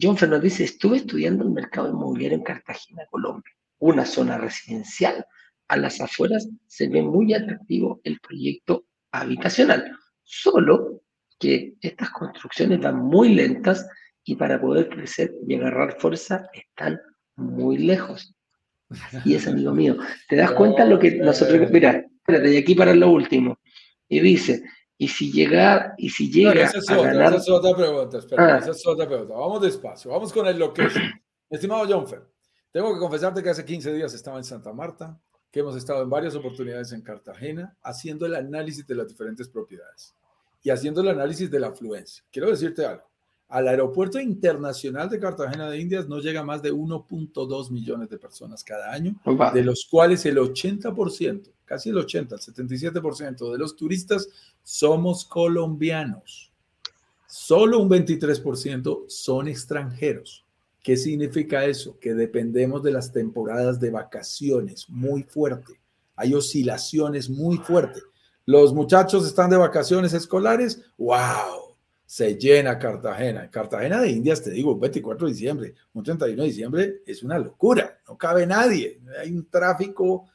John Fernández dice, estuve estudiando el mercado inmobiliario en Cartagena, Colombia, una zona residencial. A las afueras se ve muy atractivo el proyecto habitacional, solo que estas construcciones van muy lentas y para poder crecer y agarrar fuerza están muy lejos. Y es amigo mío. ¿Te das cuenta lo que nosotros... Mira, espérate, y aquí para lo último. Y dice, y si llega, y si llega
esa, es otra, esa es otra pregunta, espera, ah. esa es otra pregunta. Vamos despacio, vamos con el location. Estimado John Fer, tengo que confesarte que hace 15 días estaba en Santa Marta, que hemos estado en varias oportunidades en Cartagena haciendo el análisis de las diferentes propiedades y haciendo el análisis de la afluencia. Quiero decirte algo. Al aeropuerto internacional de Cartagena de Indias no llega más de 1.2 millones de personas cada año, de los cuales el 80% casi el 80, el 77% de los turistas somos colombianos. Solo un 23% son extranjeros. ¿Qué significa eso? Que dependemos de las temporadas de vacaciones muy fuerte. Hay oscilaciones muy fuertes. Los muchachos están de vacaciones escolares. ¡Wow! Se llena Cartagena. Cartagena de Indias, te digo, 24 de diciembre, un 31 de diciembre es una locura. No cabe nadie. Hay un tráfico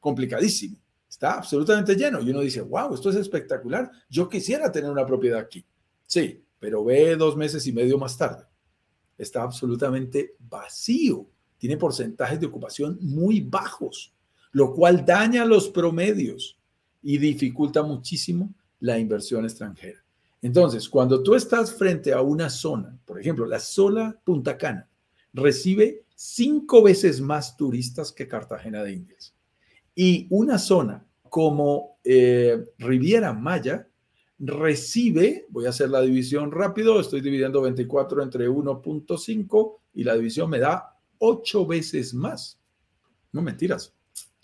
complicadísimo. Está absolutamente lleno. Y uno dice, wow, esto es espectacular. Yo quisiera tener una propiedad aquí. Sí, pero ve dos meses y medio más tarde. Está absolutamente vacío. Tiene porcentajes de ocupación muy bajos, lo cual daña los promedios y dificulta muchísimo la inversión extranjera. Entonces, cuando tú estás frente a una zona, por ejemplo, la sola Punta Cana recibe cinco veces más turistas que Cartagena de Indias. Y una zona como eh, Riviera Maya recibe, voy a hacer la división rápido, estoy dividiendo 24 entre 1.5 y la división me da ocho veces más. No mentiras,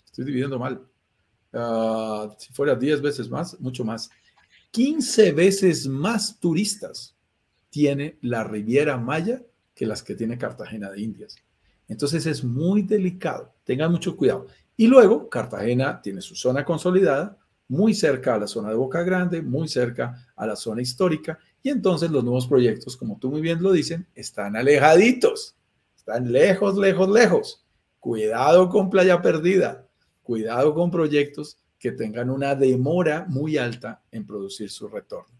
estoy dividiendo mal. Ah, si fuera 10 veces más, mucho más. 15 veces más turistas tiene la Riviera Maya que las que tiene Cartagena de Indias. Entonces es muy delicado, tengan mucho cuidado. Y luego Cartagena tiene su zona consolidada, muy cerca a la zona de Boca Grande, muy cerca a la zona histórica, y entonces los nuevos proyectos, como tú muy bien lo dicen, están alejaditos, están lejos, lejos, lejos. Cuidado con Playa Perdida, cuidado con proyectos que tengan una demora muy alta en producir su retorno.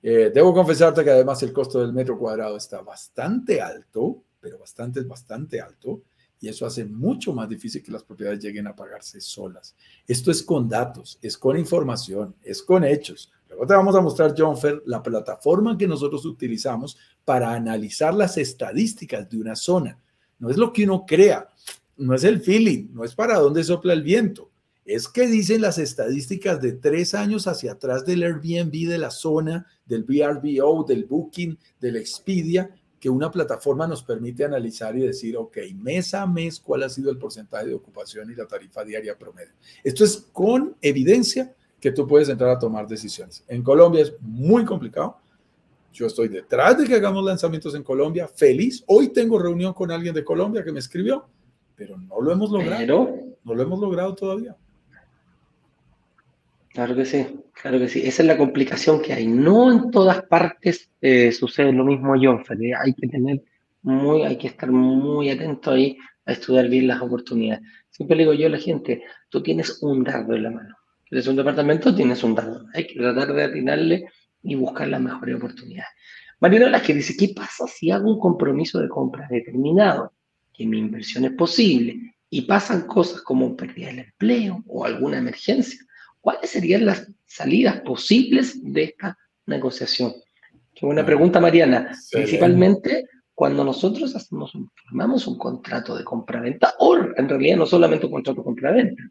Eh, debo confesarte que además el costo del metro cuadrado está bastante alto, pero bastante, bastante alto, y eso hace mucho más difícil que las propiedades lleguen a pagarse solas. Esto es con datos, es con información, es con hechos. Luego te vamos a mostrar, John Fer, la plataforma que nosotros utilizamos para analizar las estadísticas de una zona. No es lo que uno crea, no es el feeling, no es para dónde sopla el viento. Es que dicen las estadísticas de tres años hacia atrás del Airbnb, de la zona, del VRBO, del Booking, del Expedia, que una plataforma nos permite analizar y decir, ok, mes a mes, cuál ha sido el porcentaje de ocupación y la tarifa diaria promedio. Esto es con evidencia que tú puedes entrar a tomar decisiones. En Colombia es muy complicado. Yo estoy detrás de que hagamos lanzamientos en Colombia, feliz. Hoy tengo reunión con alguien de Colombia que me escribió, pero no lo hemos logrado. No lo hemos logrado todavía.
Claro que sí, claro que sí. Esa es la complicación que hay. No en todas partes eh, sucede lo mismo, John. Hay que tener muy, hay que estar muy atento ahí a estudiar bien las oportunidades. Siempre le digo yo a la gente, tú tienes un dardo en la mano. Tienes un departamento, tienes un dardo. Hay que tratar de atinarle y buscar las mejores oportunidades. Marinola que dice, ¿qué pasa si hago un compromiso de compra determinado? Que mi inversión es posible y pasan cosas como pérdida del empleo o alguna emergencia ¿Cuáles serían las salidas posibles de esta negociación? Qué buena pregunta, Mariana. Principalmente cuando nosotros hacemos firmamos un contrato de compraventa, o en realidad no solamente un contrato de compraventa.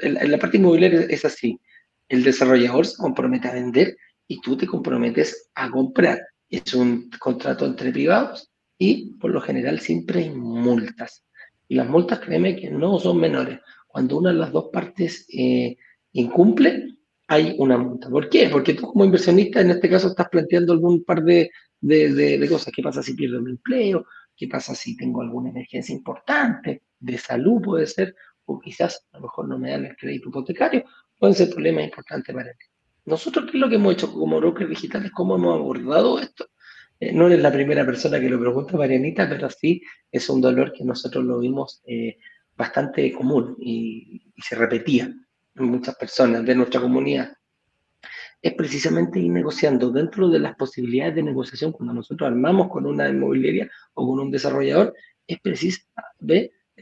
En la parte inmobiliaria es así. El desarrollador se compromete a vender y tú te comprometes a comprar. Es un contrato entre privados y por lo general siempre hay multas. Y las multas, créeme que no son menores. Cuando una de las dos partes eh, incumple, hay una multa. ¿Por qué? Porque tú como inversionista en este caso estás planteando algún par de, de, cosas. ¿Qué pasa si pierdo mi empleo? ¿Qué pasa si tengo alguna emergencia importante? De salud puede ser, o quizás a lo mejor no me dan el crédito hipotecario. Pueden ser problemas importantes para ti. Nosotros, ¿qué es lo que hemos hecho como brokers digitales? ¿Cómo hemos abordado esto? Eh, no eres la primera persona que lo pregunta, Marianita, pero sí es un dolor que nosotros lo vimos eh, bastante común y se repetía muchas personas de nuestra comunidad, es precisamente ir negociando dentro de las posibilidades de negociación cuando nosotros armamos con una inmobiliaria o con un desarrollador, es,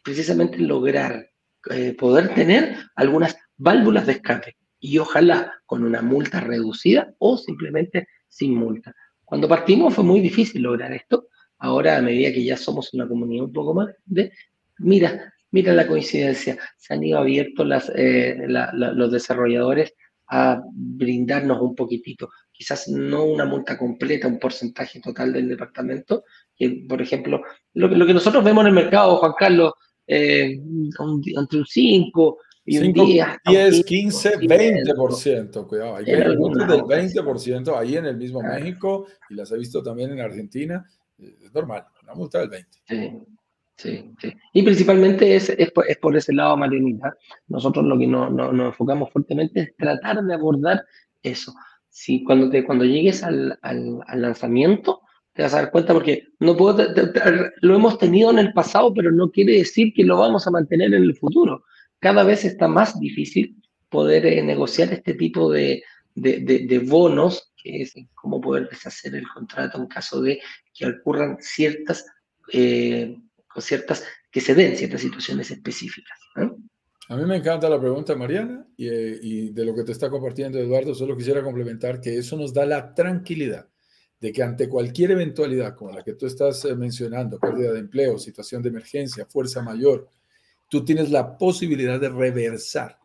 precisamente lograr eh, poder tener algunas válvulas de escape y ojalá con una multa reducida o simplemente sin multa. Cuando partimos fue muy difícil lograr esto. Ahora, a medida que ya somos una comunidad un poco más grande, mira, Mira la coincidencia, se han ido abiertos las, eh, los desarrolladores a brindarnos un poquitito, quizás no una multa completa, un porcentaje total del departamento, que por ejemplo, lo, lo que nosotros vemos en el mercado, Juan Carlos, eh, entre un 5 y un 10.
10, 15, 20%, cuidado, hay del 20% ahí en el mismo México y las he visto también en Argentina, es normal, una multa del 20%.
Sí. Sí, sí. Y principalmente es, es, por, ese lado, Marianita. Nosotros lo que no, nos enfocamos fuertemente es tratar de abordar eso. Si cuando, te, cuando llegues al, al, lanzamiento, te vas a dar cuenta porque no puedo, lo hemos tenido en el pasado, pero no quiere decir que lo vamos a mantener en el futuro. Cada vez está más difícil poder eh, negociar este tipo de, de, bonos, que es cómo poder deshacer el contrato en caso de que ocurran ciertas, eh, ciertas, que se den ciertas situaciones específicas.
A mí me encanta la pregunta, Mariana, y, eh, y, de lo que te está compartiendo Eduardo, solo quisiera complementar que eso nos da la tranquilidad de que ante cualquier eventualidad como la que tú estás eh, mencionando, pérdida de empleo, situación de emergencia, fuerza mayor, tú tienes la posibilidad de reversar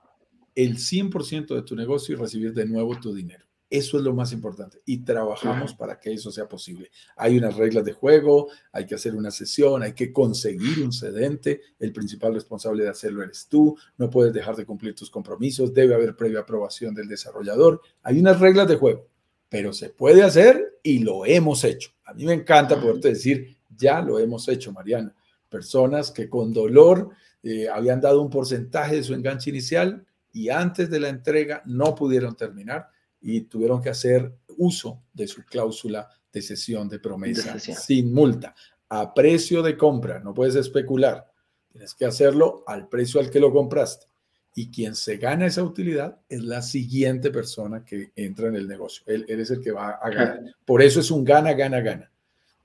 el 100% de tu negocio y recibir de nuevo tu dinero. Eso es lo más importante y trabajamos para que eso sea posible. Hay unas reglas de juego, hay que hacer una sesión, hay que conseguir un cedente. El principal responsable de hacerlo eres tú. No puedes dejar de cumplir tus compromisos. Debe haber previa aprobación del desarrollador. Hay unas reglas de juego, pero se puede hacer y lo hemos hecho. A mí me encanta poderte decir, ya lo hemos hecho, Mariana. Personas que con dolor eh, habían dado un porcentaje de su enganche inicial y antes de la entrega no pudieron terminar y tuvieron que hacer uso de su cláusula de cesión de promesa sin multa, a precio de compra, no puedes especular, tienes que hacerlo al precio al que lo compraste. Y quien se gana esa utilidad es la siguiente persona que entra en el negocio. Él, es el que va a ganar. Por eso es un gana, gana, gana.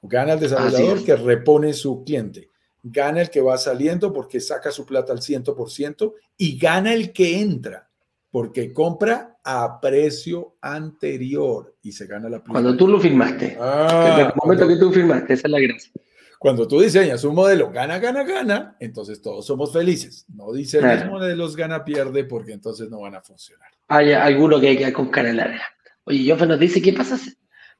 Gana el desarrollador que repone su cliente gana el que va saliendo porque saca su plata al 100% y gana el que entra porque compra a precio anterior y se gana la
plata. Cuando tú lo firmaste. Ah, el momento que tú firmaste, esa es la gracia.
Cuando tú diseñas un modelo gana, gana, gana, entonces todos somos felices. No diseñes modelos gana, pierde, porque entonces no van a funcionar.
Hay alguno que hay que con cara larga. Oye, Jofa nos dice, ¿qué pasa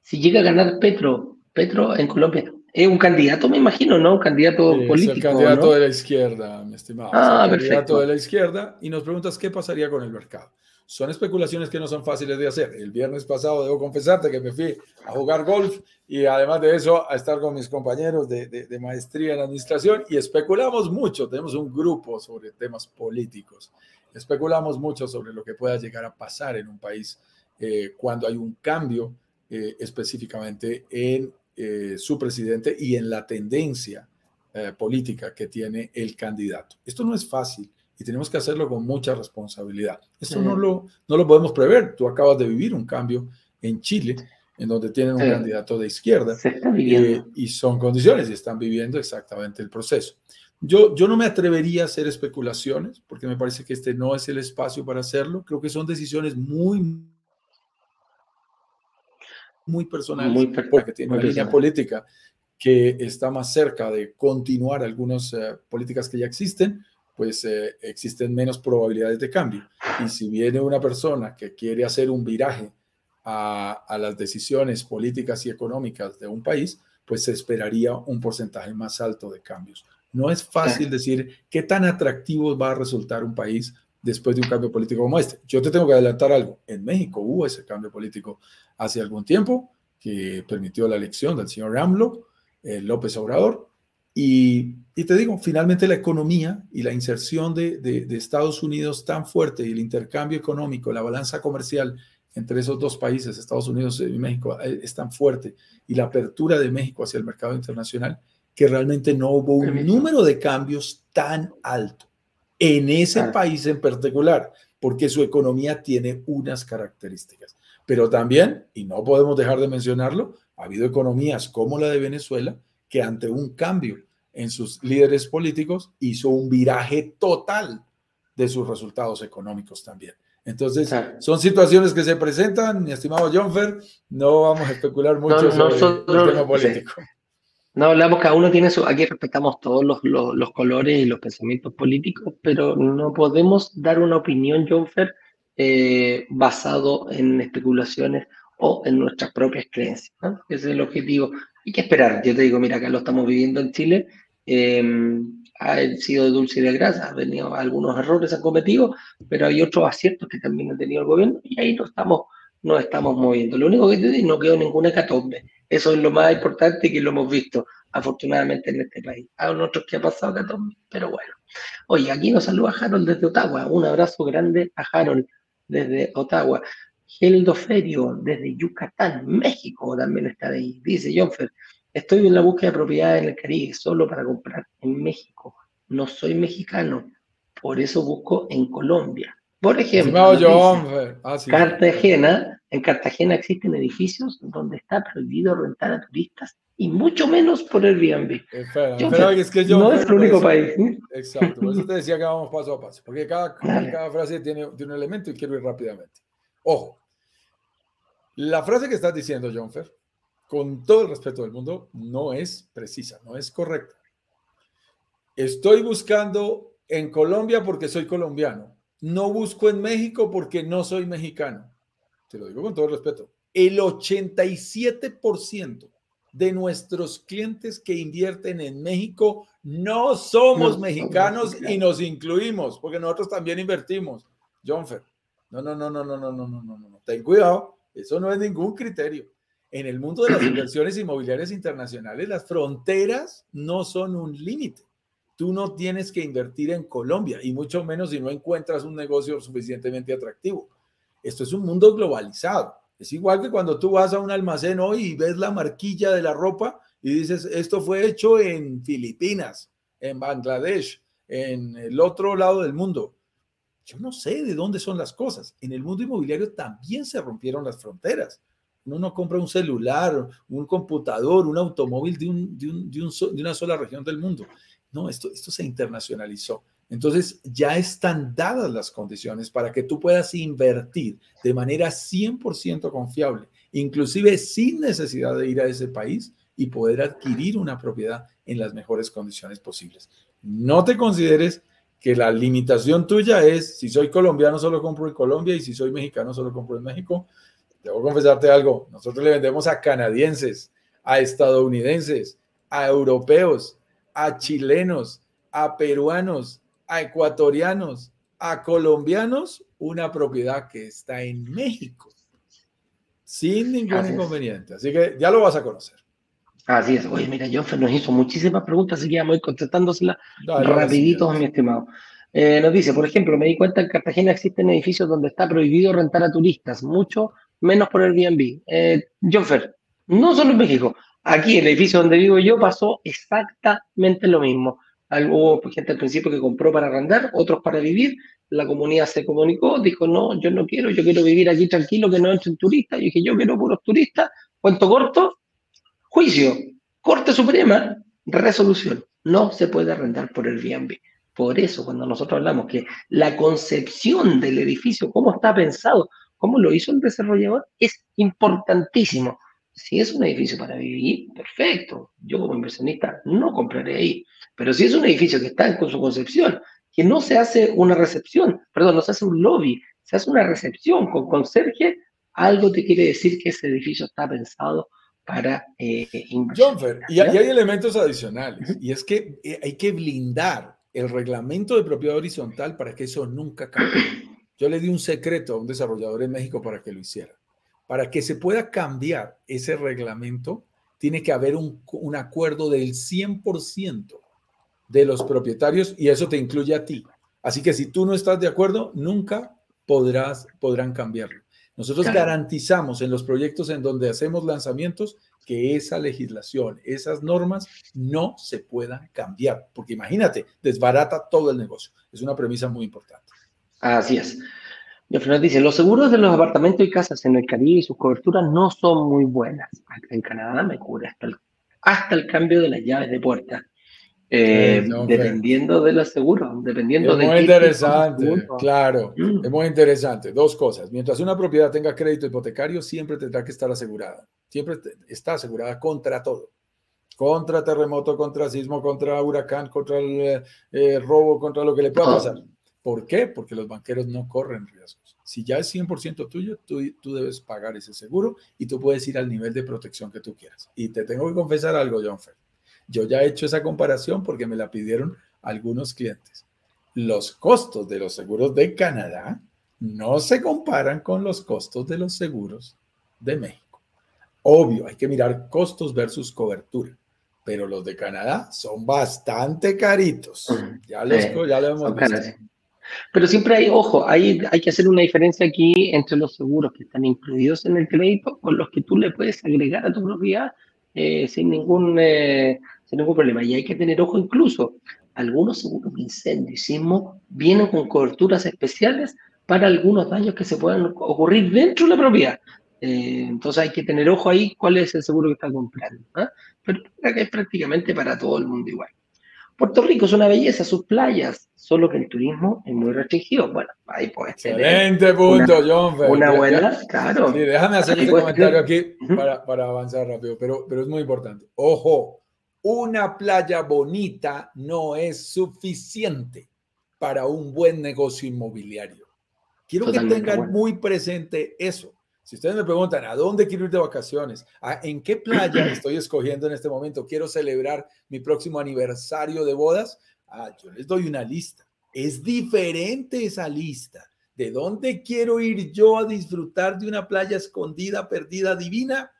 si llega a ganar Petro, Petro en Colombia? Es un candidato, me imagino, ¿no? Un candidato político. Es el
candidato de la izquierda, mi estimado. Ah, el candidato de la izquierda. Y nos preguntas qué pasaría con el mercado. Son especulaciones que no son fáciles de hacer. El viernes pasado debo confesarte que me fui a jugar golf y además de eso a estar con mis compañeros de, de, maestría en administración y especulamos mucho. Tenemos un grupo sobre temas políticos. Especulamos mucho sobre lo que pueda llegar a pasar en un país eh, cuando hay un cambio eh, específicamente en eh, su presidente y en la tendencia eh, política que tiene el candidato. Esto no es fácil y tenemos que hacerlo con mucha responsabilidad. Esto no, lo, no lo podemos prever. Tú acabas de vivir un cambio en Chile, en donde tienen un candidato de izquierda eh, y son condiciones y están viviendo exactamente el proceso. Yo, yo no me atrevería a hacer especulaciones porque me parece que este no es el espacio para hacerlo. Creo que son decisiones muy, muy personal, muy porque tiene una línea política que está más cerca de continuar algunas eh, políticas que ya existen, pues eh, existen menos probabilidades de cambio. Y si viene una persona que quiere hacer un viraje a, a las decisiones políticas y económicas de un país, pues se esperaría un porcentaje más alto de cambios. No es fácil decir qué tan atractivo va a resultar un país después de un cambio político como este. Yo te tengo que adelantar algo. En México hubo ese cambio político hace algún tiempo que permitió la elección del señor AMLO, eh, López Obrador. Y, y, te digo, finalmente la economía y la inserción de, de, Estados Unidos tan fuerte y el intercambio económico, la balanza comercial entre esos dos países, Estados Unidos y México, eh, es tan fuerte y la apertura de México hacia el mercado internacional que realmente no hubo un número de cambios tan alto en ese país en particular, porque su economía tiene unas características. Pero también, y no podemos dejar de mencionarlo, ha habido economías como la de Venezuela que ante un cambio en sus líderes políticos hizo un viraje total de sus resultados económicos también. Entonces, son situaciones que se presentan, mi estimado Jonfer, no vamos a especular mucho sobre el tema político.
No hablamos, cada uno tiene su, aquí respetamos todos los, los, colores y los pensamientos políticos, pero no podemos dar una opinión, John Fer, eh, basado en especulaciones o en nuestras propias creencias. Ese es el objetivo. Hay que esperar. Yo te digo, mira, acá lo estamos viviendo en Chile. Eh, ha sido de dulce y de grasa, ha venido algunos errores han cometido, pero hay otros aciertos que también ha tenido el gobierno y ahí no estamos, no estamos moviendo. Lo único que te digo, no quedó ninguna hecatombe. Eso es lo más importante que lo hemos visto, afortunadamente, en este país. Hay otros que ha pasado también, pero bueno. Oye, aquí nos saluda Harold desde Ottawa. Un abrazo grande a Harold desde Ottawa. Geldo Ferio desde Yucatán, México, también está ahí. Dice Jonfer, estoy en la búsqueda de propiedades en el Caribe solo para comprar en México. No soy mexicano, por eso busco en Colombia. Por ejemplo, ah, Cartagena, en Cartagena existen edificios donde está prohibido rentar a turistas y mucho menos por Airbnb.
Espera, espera, es que yo, no es el único país. Exacto, por eso te decía que vamos paso a paso, porque cada, <laughs> cada frase tiene, tiene, un elemento y quiero ir rápidamente. Ojo, la frase que estás diciendo, John Fer, con todo el respeto del mundo, no es precisa, no es correcta. Estoy buscando en Colombia porque soy colombiano. No busco en México porque no soy mexicano. Te lo digo con todo respeto. El 87% de nuestros clientes que invierten en México no somos mexicanos y nos incluimos, porque nosotros también invertimos. Jonfer, no, no, no, no, no, no, no, no, no, no, ten cuidado, eso no es ningún criterio. En el mundo de las inversiones inmobiliarias internacionales, las fronteras no son un límite. Tú no tienes que invertir en Colombia y mucho menos si no encuentras un negocio suficientemente atractivo. Esto es un mundo globalizado. Es igual que cuando tú vas a un almacén hoy y ves la marquilla de la ropa y dices, esto fue hecho en Filipinas, en Bangladesh, en el otro lado del mundo. Yo no sé de dónde son las cosas. En el mundo inmobiliario también se rompieron las fronteras. Uno no compra un celular, un computador, un automóvil de, de una sola región del mundo. No, esto, esto se internacionalizó. Entonces ya están dadas las condiciones para que tú puedas invertir de manera 100% confiable, inclusive sin necesidad de ir a ese país y poder adquirir una propiedad en las mejores condiciones posibles. No te consideres que la limitación tuya es, si soy colombiano solo compro en Colombia y si soy mexicano solo compro en México. Debo confesarte algo, nosotros le vendemos a canadienses, a estadounidenses, a europeos, a chilenos, a peruanos, a ecuatorianos, a colombianos, una propiedad que está en México, sin ningún inconveniente. Así que ya lo vas a conocer.
Así es. Oye, mira, John nos hizo muchísimas preguntas, así que vamos a ir contestándoselas rapidito, mi estimado. Eh, nos dice, por ejemplo, me di cuenta que en Cartagena existen edificios donde está prohibido rentar a turistas, mucho menos por Airbnb. Eh, John no solo en México, aquí en el edificio donde vivo yo pasó exactamente lo mismo Hubo gente al principio que compró para arrendar, otros para vivir. La comunidad se comunicó, dijo, no, yo no quiero, yo quiero vivir aquí tranquilo, que no entren turistas. Yo dije, yo quiero puros turistas. Cuento corto, juicio, Corte Suprema, resolución. No se puede arrendar por el Airbnb. Por eso, cuando nosotros hablamos que la concepción del edificio, cómo está pensado, cómo lo hizo el desarrollador, es importantísimo. Si es un edificio para vivir, perfecto. Yo como inversionista no compraré ahí. Pero si es un edificio que está con su concepción, que no se hace una recepción, perdón, no se hace un lobby, se hace una recepción con conserje, algo te quiere decir que ese edificio está pensado para eh,
inversión. y, hay elementos adicionales, y es que eh, hay que blindar el reglamento de propiedad horizontal para que eso nunca cambie. Yo le di un secreto a un desarrollador en México para que lo hiciera. Para que se pueda cambiar ese reglamento, tiene que haber un, un acuerdo del 100% de los propietarios y eso te incluye a ti. Así que si tú no estás de acuerdo, nunca podrás, podrán cambiarlo. Nosotros garantizamos en los proyectos en donde hacemos lanzamientos que esa legislación, esas normas no se puedan cambiar, porque imagínate, desbarata todo el negocio. Es una premisa muy importante.
Así es. Fernando dice, los seguros de los apartamentos y casas en el Caribe y sus coberturas no son muy buenas. en Canadá me cubre hasta el, hasta el cambio de las llaves de puerta. Eh, dependiendo de los seguros, dependiendo
es
de...
Muy interesante, claro, mm. es muy interesante. Dos cosas. Mientras una propiedad tenga crédito hipotecario, siempre tendrá que estar asegurada. Siempre está asegurada contra todo. Contra terremoto, contra sismo, contra huracán, contra el eh, robo, contra lo que le pueda pasar. ¿Por qué? Porque los banqueros no corren riesgos. Si ya es 100% tuyo, tú, tú debes pagar ese seguro y tú puedes ir al nivel de protección que tú quieras. Y te tengo que confesar algo, John Fer. Yo ya he hecho esa comparación porque me la pidieron algunos clientes. Los costos de los seguros de Canadá no se comparan con los costos de los seguros de México. Obvio, hay que mirar costos versus cobertura, pero los de Canadá son bastante caritos. Ya, ya lo hemos visto.
Pero siempre hay, ojo, hay, hay que hacer una diferencia aquí entre los seguros que están incluidos en el crédito con los que tú le puedes agregar a tu propiedad eh, sin ningún eh, sin ningún problema. Y hay que tener ojo incluso, algunos seguros de incendio y sismo vienen con coberturas especiales para algunos daños que se puedan ocurrir dentro de la propiedad. Eh, entonces hay que tener ojo ahí cuál es el seguro que está comprando. ¿ah? Pero es prácticamente para todo el mundo igual. Puerto Rico es una belleza, sus playas, solo que el turismo es muy restringido. Bueno, ahí puedes
Excelente punto, John.
Una buena, claro.
Sí, déjame hacer un comentario aquí para, para, avanzar rápido, pero, pero es muy importante. Ojo, una playa bonita no es suficiente para un buen negocio inmobiliario. Quiero que tengan muy presente eso. Si ustedes me preguntan, ¿a dónde quiero ir de vacaciones? ¿En qué playa <clears throat> estoy escogiendo en este momento? ¿Quiero celebrar mi próximo aniversario de bodas? Ah, yo les doy una lista. Es diferente esa lista. ¿De dónde quiero ir yo a disfrutar de una playa escondida, perdida, divina?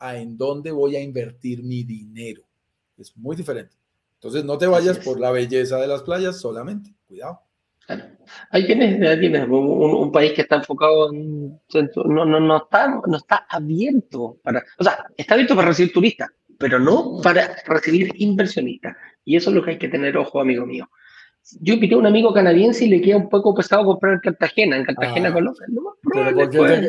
A en dónde voy a invertir mi dinero. Es muy diferente. Entonces, no te vayas por la belleza de las playas solamente. Cuidado.
Hay quienes, un, país que está enfocado en, no, no, no, está, no está abierto para, o sea, está abierto para recibir turistas, pero no para recibir inversionistas. Y eso es lo que hay que tener ojo, amigo mío. Yo invité a un amigo canadiense y le queda un poco pesado comprar en Cartagena, en Cartagena, ah. Colombia.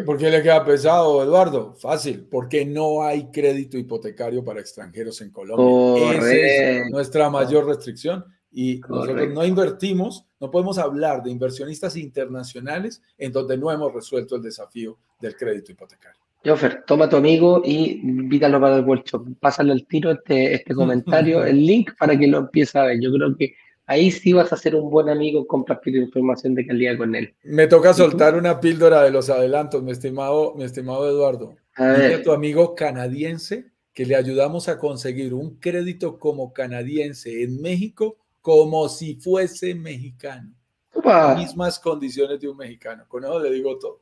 por, qué le, queda pesado, Eduardo? Fácil, porque no hay crédito hipotecario para extranjeros en Colombia. Esa es nuestra mayor restricción y nosotros no invertimos, no podemos hablar de inversionistas internacionales en donde no hemos resuelto el desafío del crédito hipotecario.
Joffer, toma a tu amigo y invítalo para el workshop. Pásale el tiro este, este comentario, <laughs> el link para que lo empiece a ver. Yo creo que ahí sí vas a ser un buen amigo compartir información de calidad con él.
Me toca soltar una píldora de los adelantos, mi estimado, mi estimado Eduardo. A, a tu amigo canadiense que le ayudamos a conseguir un crédito como canadiense en México como si fuese mexicano. Las mismas condiciones de un mexicano. Con eso le digo todo.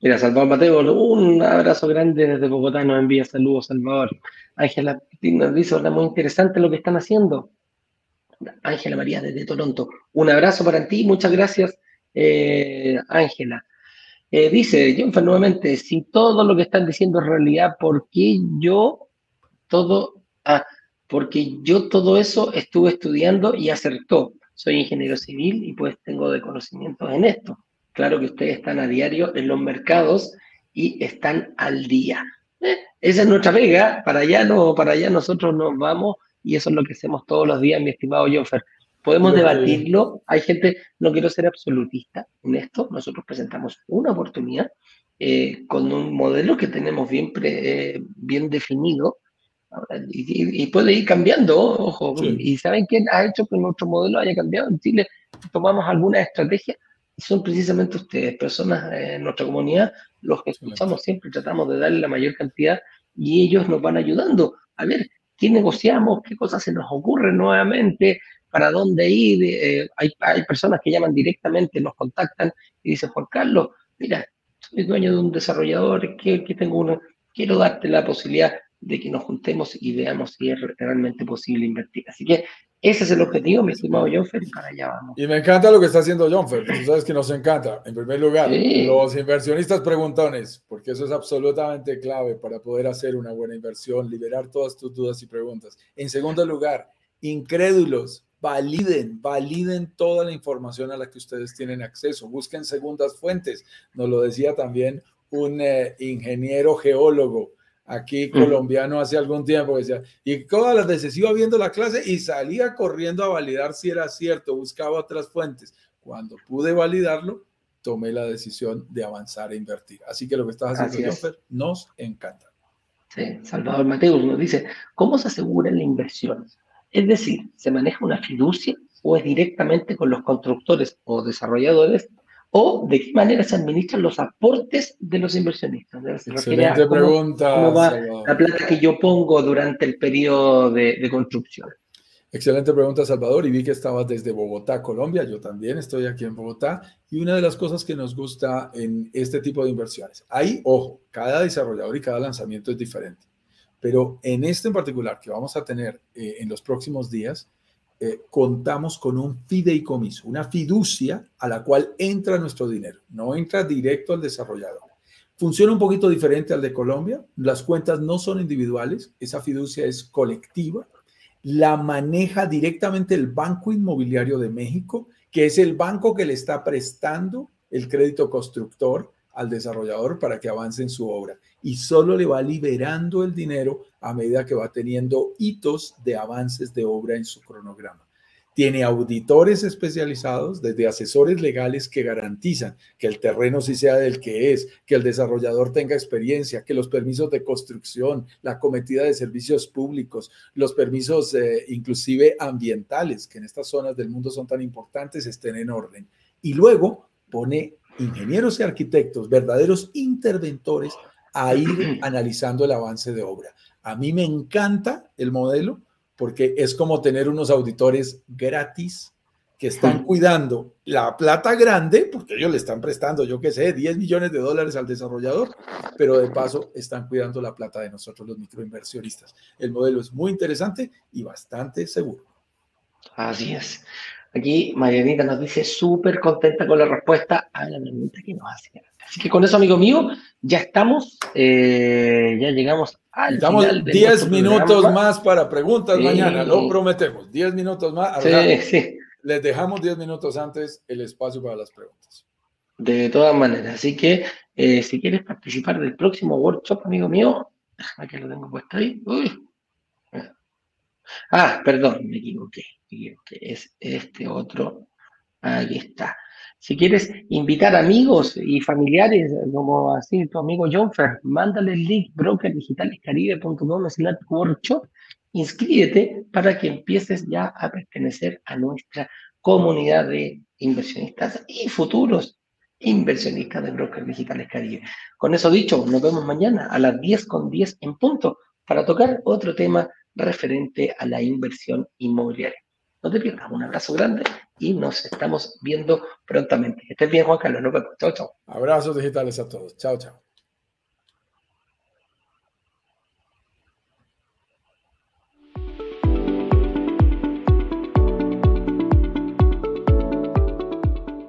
Mira, Salvador Mateo, un abrazo grande desde Bogotá, nos envía saludos, Salvador. Ángela nos dice, hola, muy interesante lo que están haciendo. Ángela María desde Toronto, un abrazo para ti, muchas gracias, eh, Ángela. Eh, dice Jonfer nuevamente, si todo lo que están diciendo es realidad, ¿por qué yo todo... Ah, porque yo todo eso estuve estudiando y acertó. Soy ingeniero civil y pues tengo de conocimientos en esto. Claro que ustedes están a diario en los mercados y están al día. Eh, esa es nuestra pega, para allá, no, para allá nosotros nos vamos y eso es lo que hacemos todos los días, mi estimado Joffer. Podemos debatirlo, hay gente, no quiero ser absolutista en esto, nosotros presentamos una oportunidad eh, con un modelo que tenemos bien, eh, bien definido, y, puede ir cambiando, ojo. Y ¿saben quién ha hecho que nuestro modelo haya cambiado? En Chile tomamos algunas estrategias y son precisamente ustedes, personas en nuestra comunidad, los que escuchamos siempre, tratamos de darle la mayor cantidad y ellos nos van ayudando a ver qué negociamos, qué cosas se nos ocurren nuevamente, para dónde ir. Eh, hay, hay personas que llaman directamente, nos contactan y dicen, Juan Carlos, mira, soy dueño de un desarrollador, que, que tengo una, quiero darte la posibilidad de que nos juntemos y veamos si es realmente posible invertir. Así que ese es el objetivo, mi estimado Jonfer, y para allá vamos.
Y me encanta lo que está haciendo Jonfer, tú sabes que nos encanta. En primer lugar, los inversionistas preguntones, porque eso es absolutamente clave para poder hacer una buena inversión, liberar todas tus dudas y preguntas. En segundo lugar, incrédulos, validen, validen toda la información a la que ustedes tienen acceso, busquen segundas fuentes. Nos lo decía también un eh, ingeniero geólogo aquí colombiano hace algún tiempo, decía, y todas las veces iba viendo la clase y salía corriendo a validar si era cierto, buscaba otras fuentes. Cuando pude validarlo, tomé la decisión de avanzar e invertir. Así que lo que estás haciendo, Joffer, nos encanta.
Sí, Salvador Mateus nos dice, ¿cómo se asegura la inversión? Es decir, ¿se maneja una fiducia o es directamente con los constructores o desarrolladores o de qué manera se administran los aportes de los inversionistas.
Excelente pregunta.
¿Cómo va la plata que yo pongo durante el periodo de, construcción?
Excelente pregunta, Salvador. Y vi que estabas desde Bogotá, Colombia. Yo también estoy aquí en Bogotá. Y una de las cosas que nos gusta en este tipo de inversiones, ahí, ojo, cada desarrollador y cada lanzamiento es diferente. Pero en este en particular que vamos a tener eh, en los próximos días, eh, contamos con un fideicomiso, una fiducia a la cual entra nuestro dinero, no entra directo al desarrollador. Funciona un poquito diferente al de Colombia, las cuentas no son individuales, esa fiducia es colectiva, la maneja directamente el Banco Inmobiliario de México que es el banco que le está prestando el crédito constructor al desarrollador para que avance en su obra y solo le va liberando el dinero a medida que va teniendo hitos de avances de obra en su cronograma. Tiene auditores especializados, desde asesores legales que garantizan que el terreno sí sea del que es, que el desarrollador tenga experiencia, que los permisos de construcción, la cometida de servicios públicos, los permisos eh, inclusive ambientales, que en estas zonas del mundo son tan importantes, estén en orden. Y luego pone ingenieros y arquitectos, verdaderos interventores, a ir <clears throat> analizando el avance de obra. A mí me encanta el modelo porque es como tener unos auditores gratis que están cuidando la plata grande, porque ellos le están prestando, yo qué sé, 10 millones de dólares al desarrollador, pero de paso están cuidando la plata de nosotros los microinversionistas. El modelo es muy interesante y bastante seguro.
Así es. Aquí Marianita nos dice súper contenta con la respuesta a la pregunta que nos hace. Así que con eso, amigo mío, ya estamos, eh, ya llegamos
al Estamos 10 minutos más para preguntas mañana, lo prometemos. 10 minutos más. Sí, sí. Les dejamos 10 minutos antes el espacio para las preguntas.
De todas maneras, así que eh, si quieres participar del próximo workshop, amigo mío, aquí lo tengo puesto ahí. Uy. Ah, perdón, me equivoqué, me. Es este otro. Aquí está. Si quieres invitar amigos y familiares, como así tu amigo Jonfer, mándale el link brokerdigitalescaribe.com workshop, inscríbete para que empieces ya a pertenecer a nuestra comunidad de inversionistas y futuros inversionistas de Broker Digitales Caribe. Con eso dicho, nos vemos mañana a las 10 con 10 en punto para tocar otro tema referente a la inversión inmobiliaria. No te pierdas, un abrazo grande y nos estamos viendo prontamente. Que estés bien, Juan Carlos. Nos vemos. Chao, chao.
Abrazos digitales a todos. Chao, chao.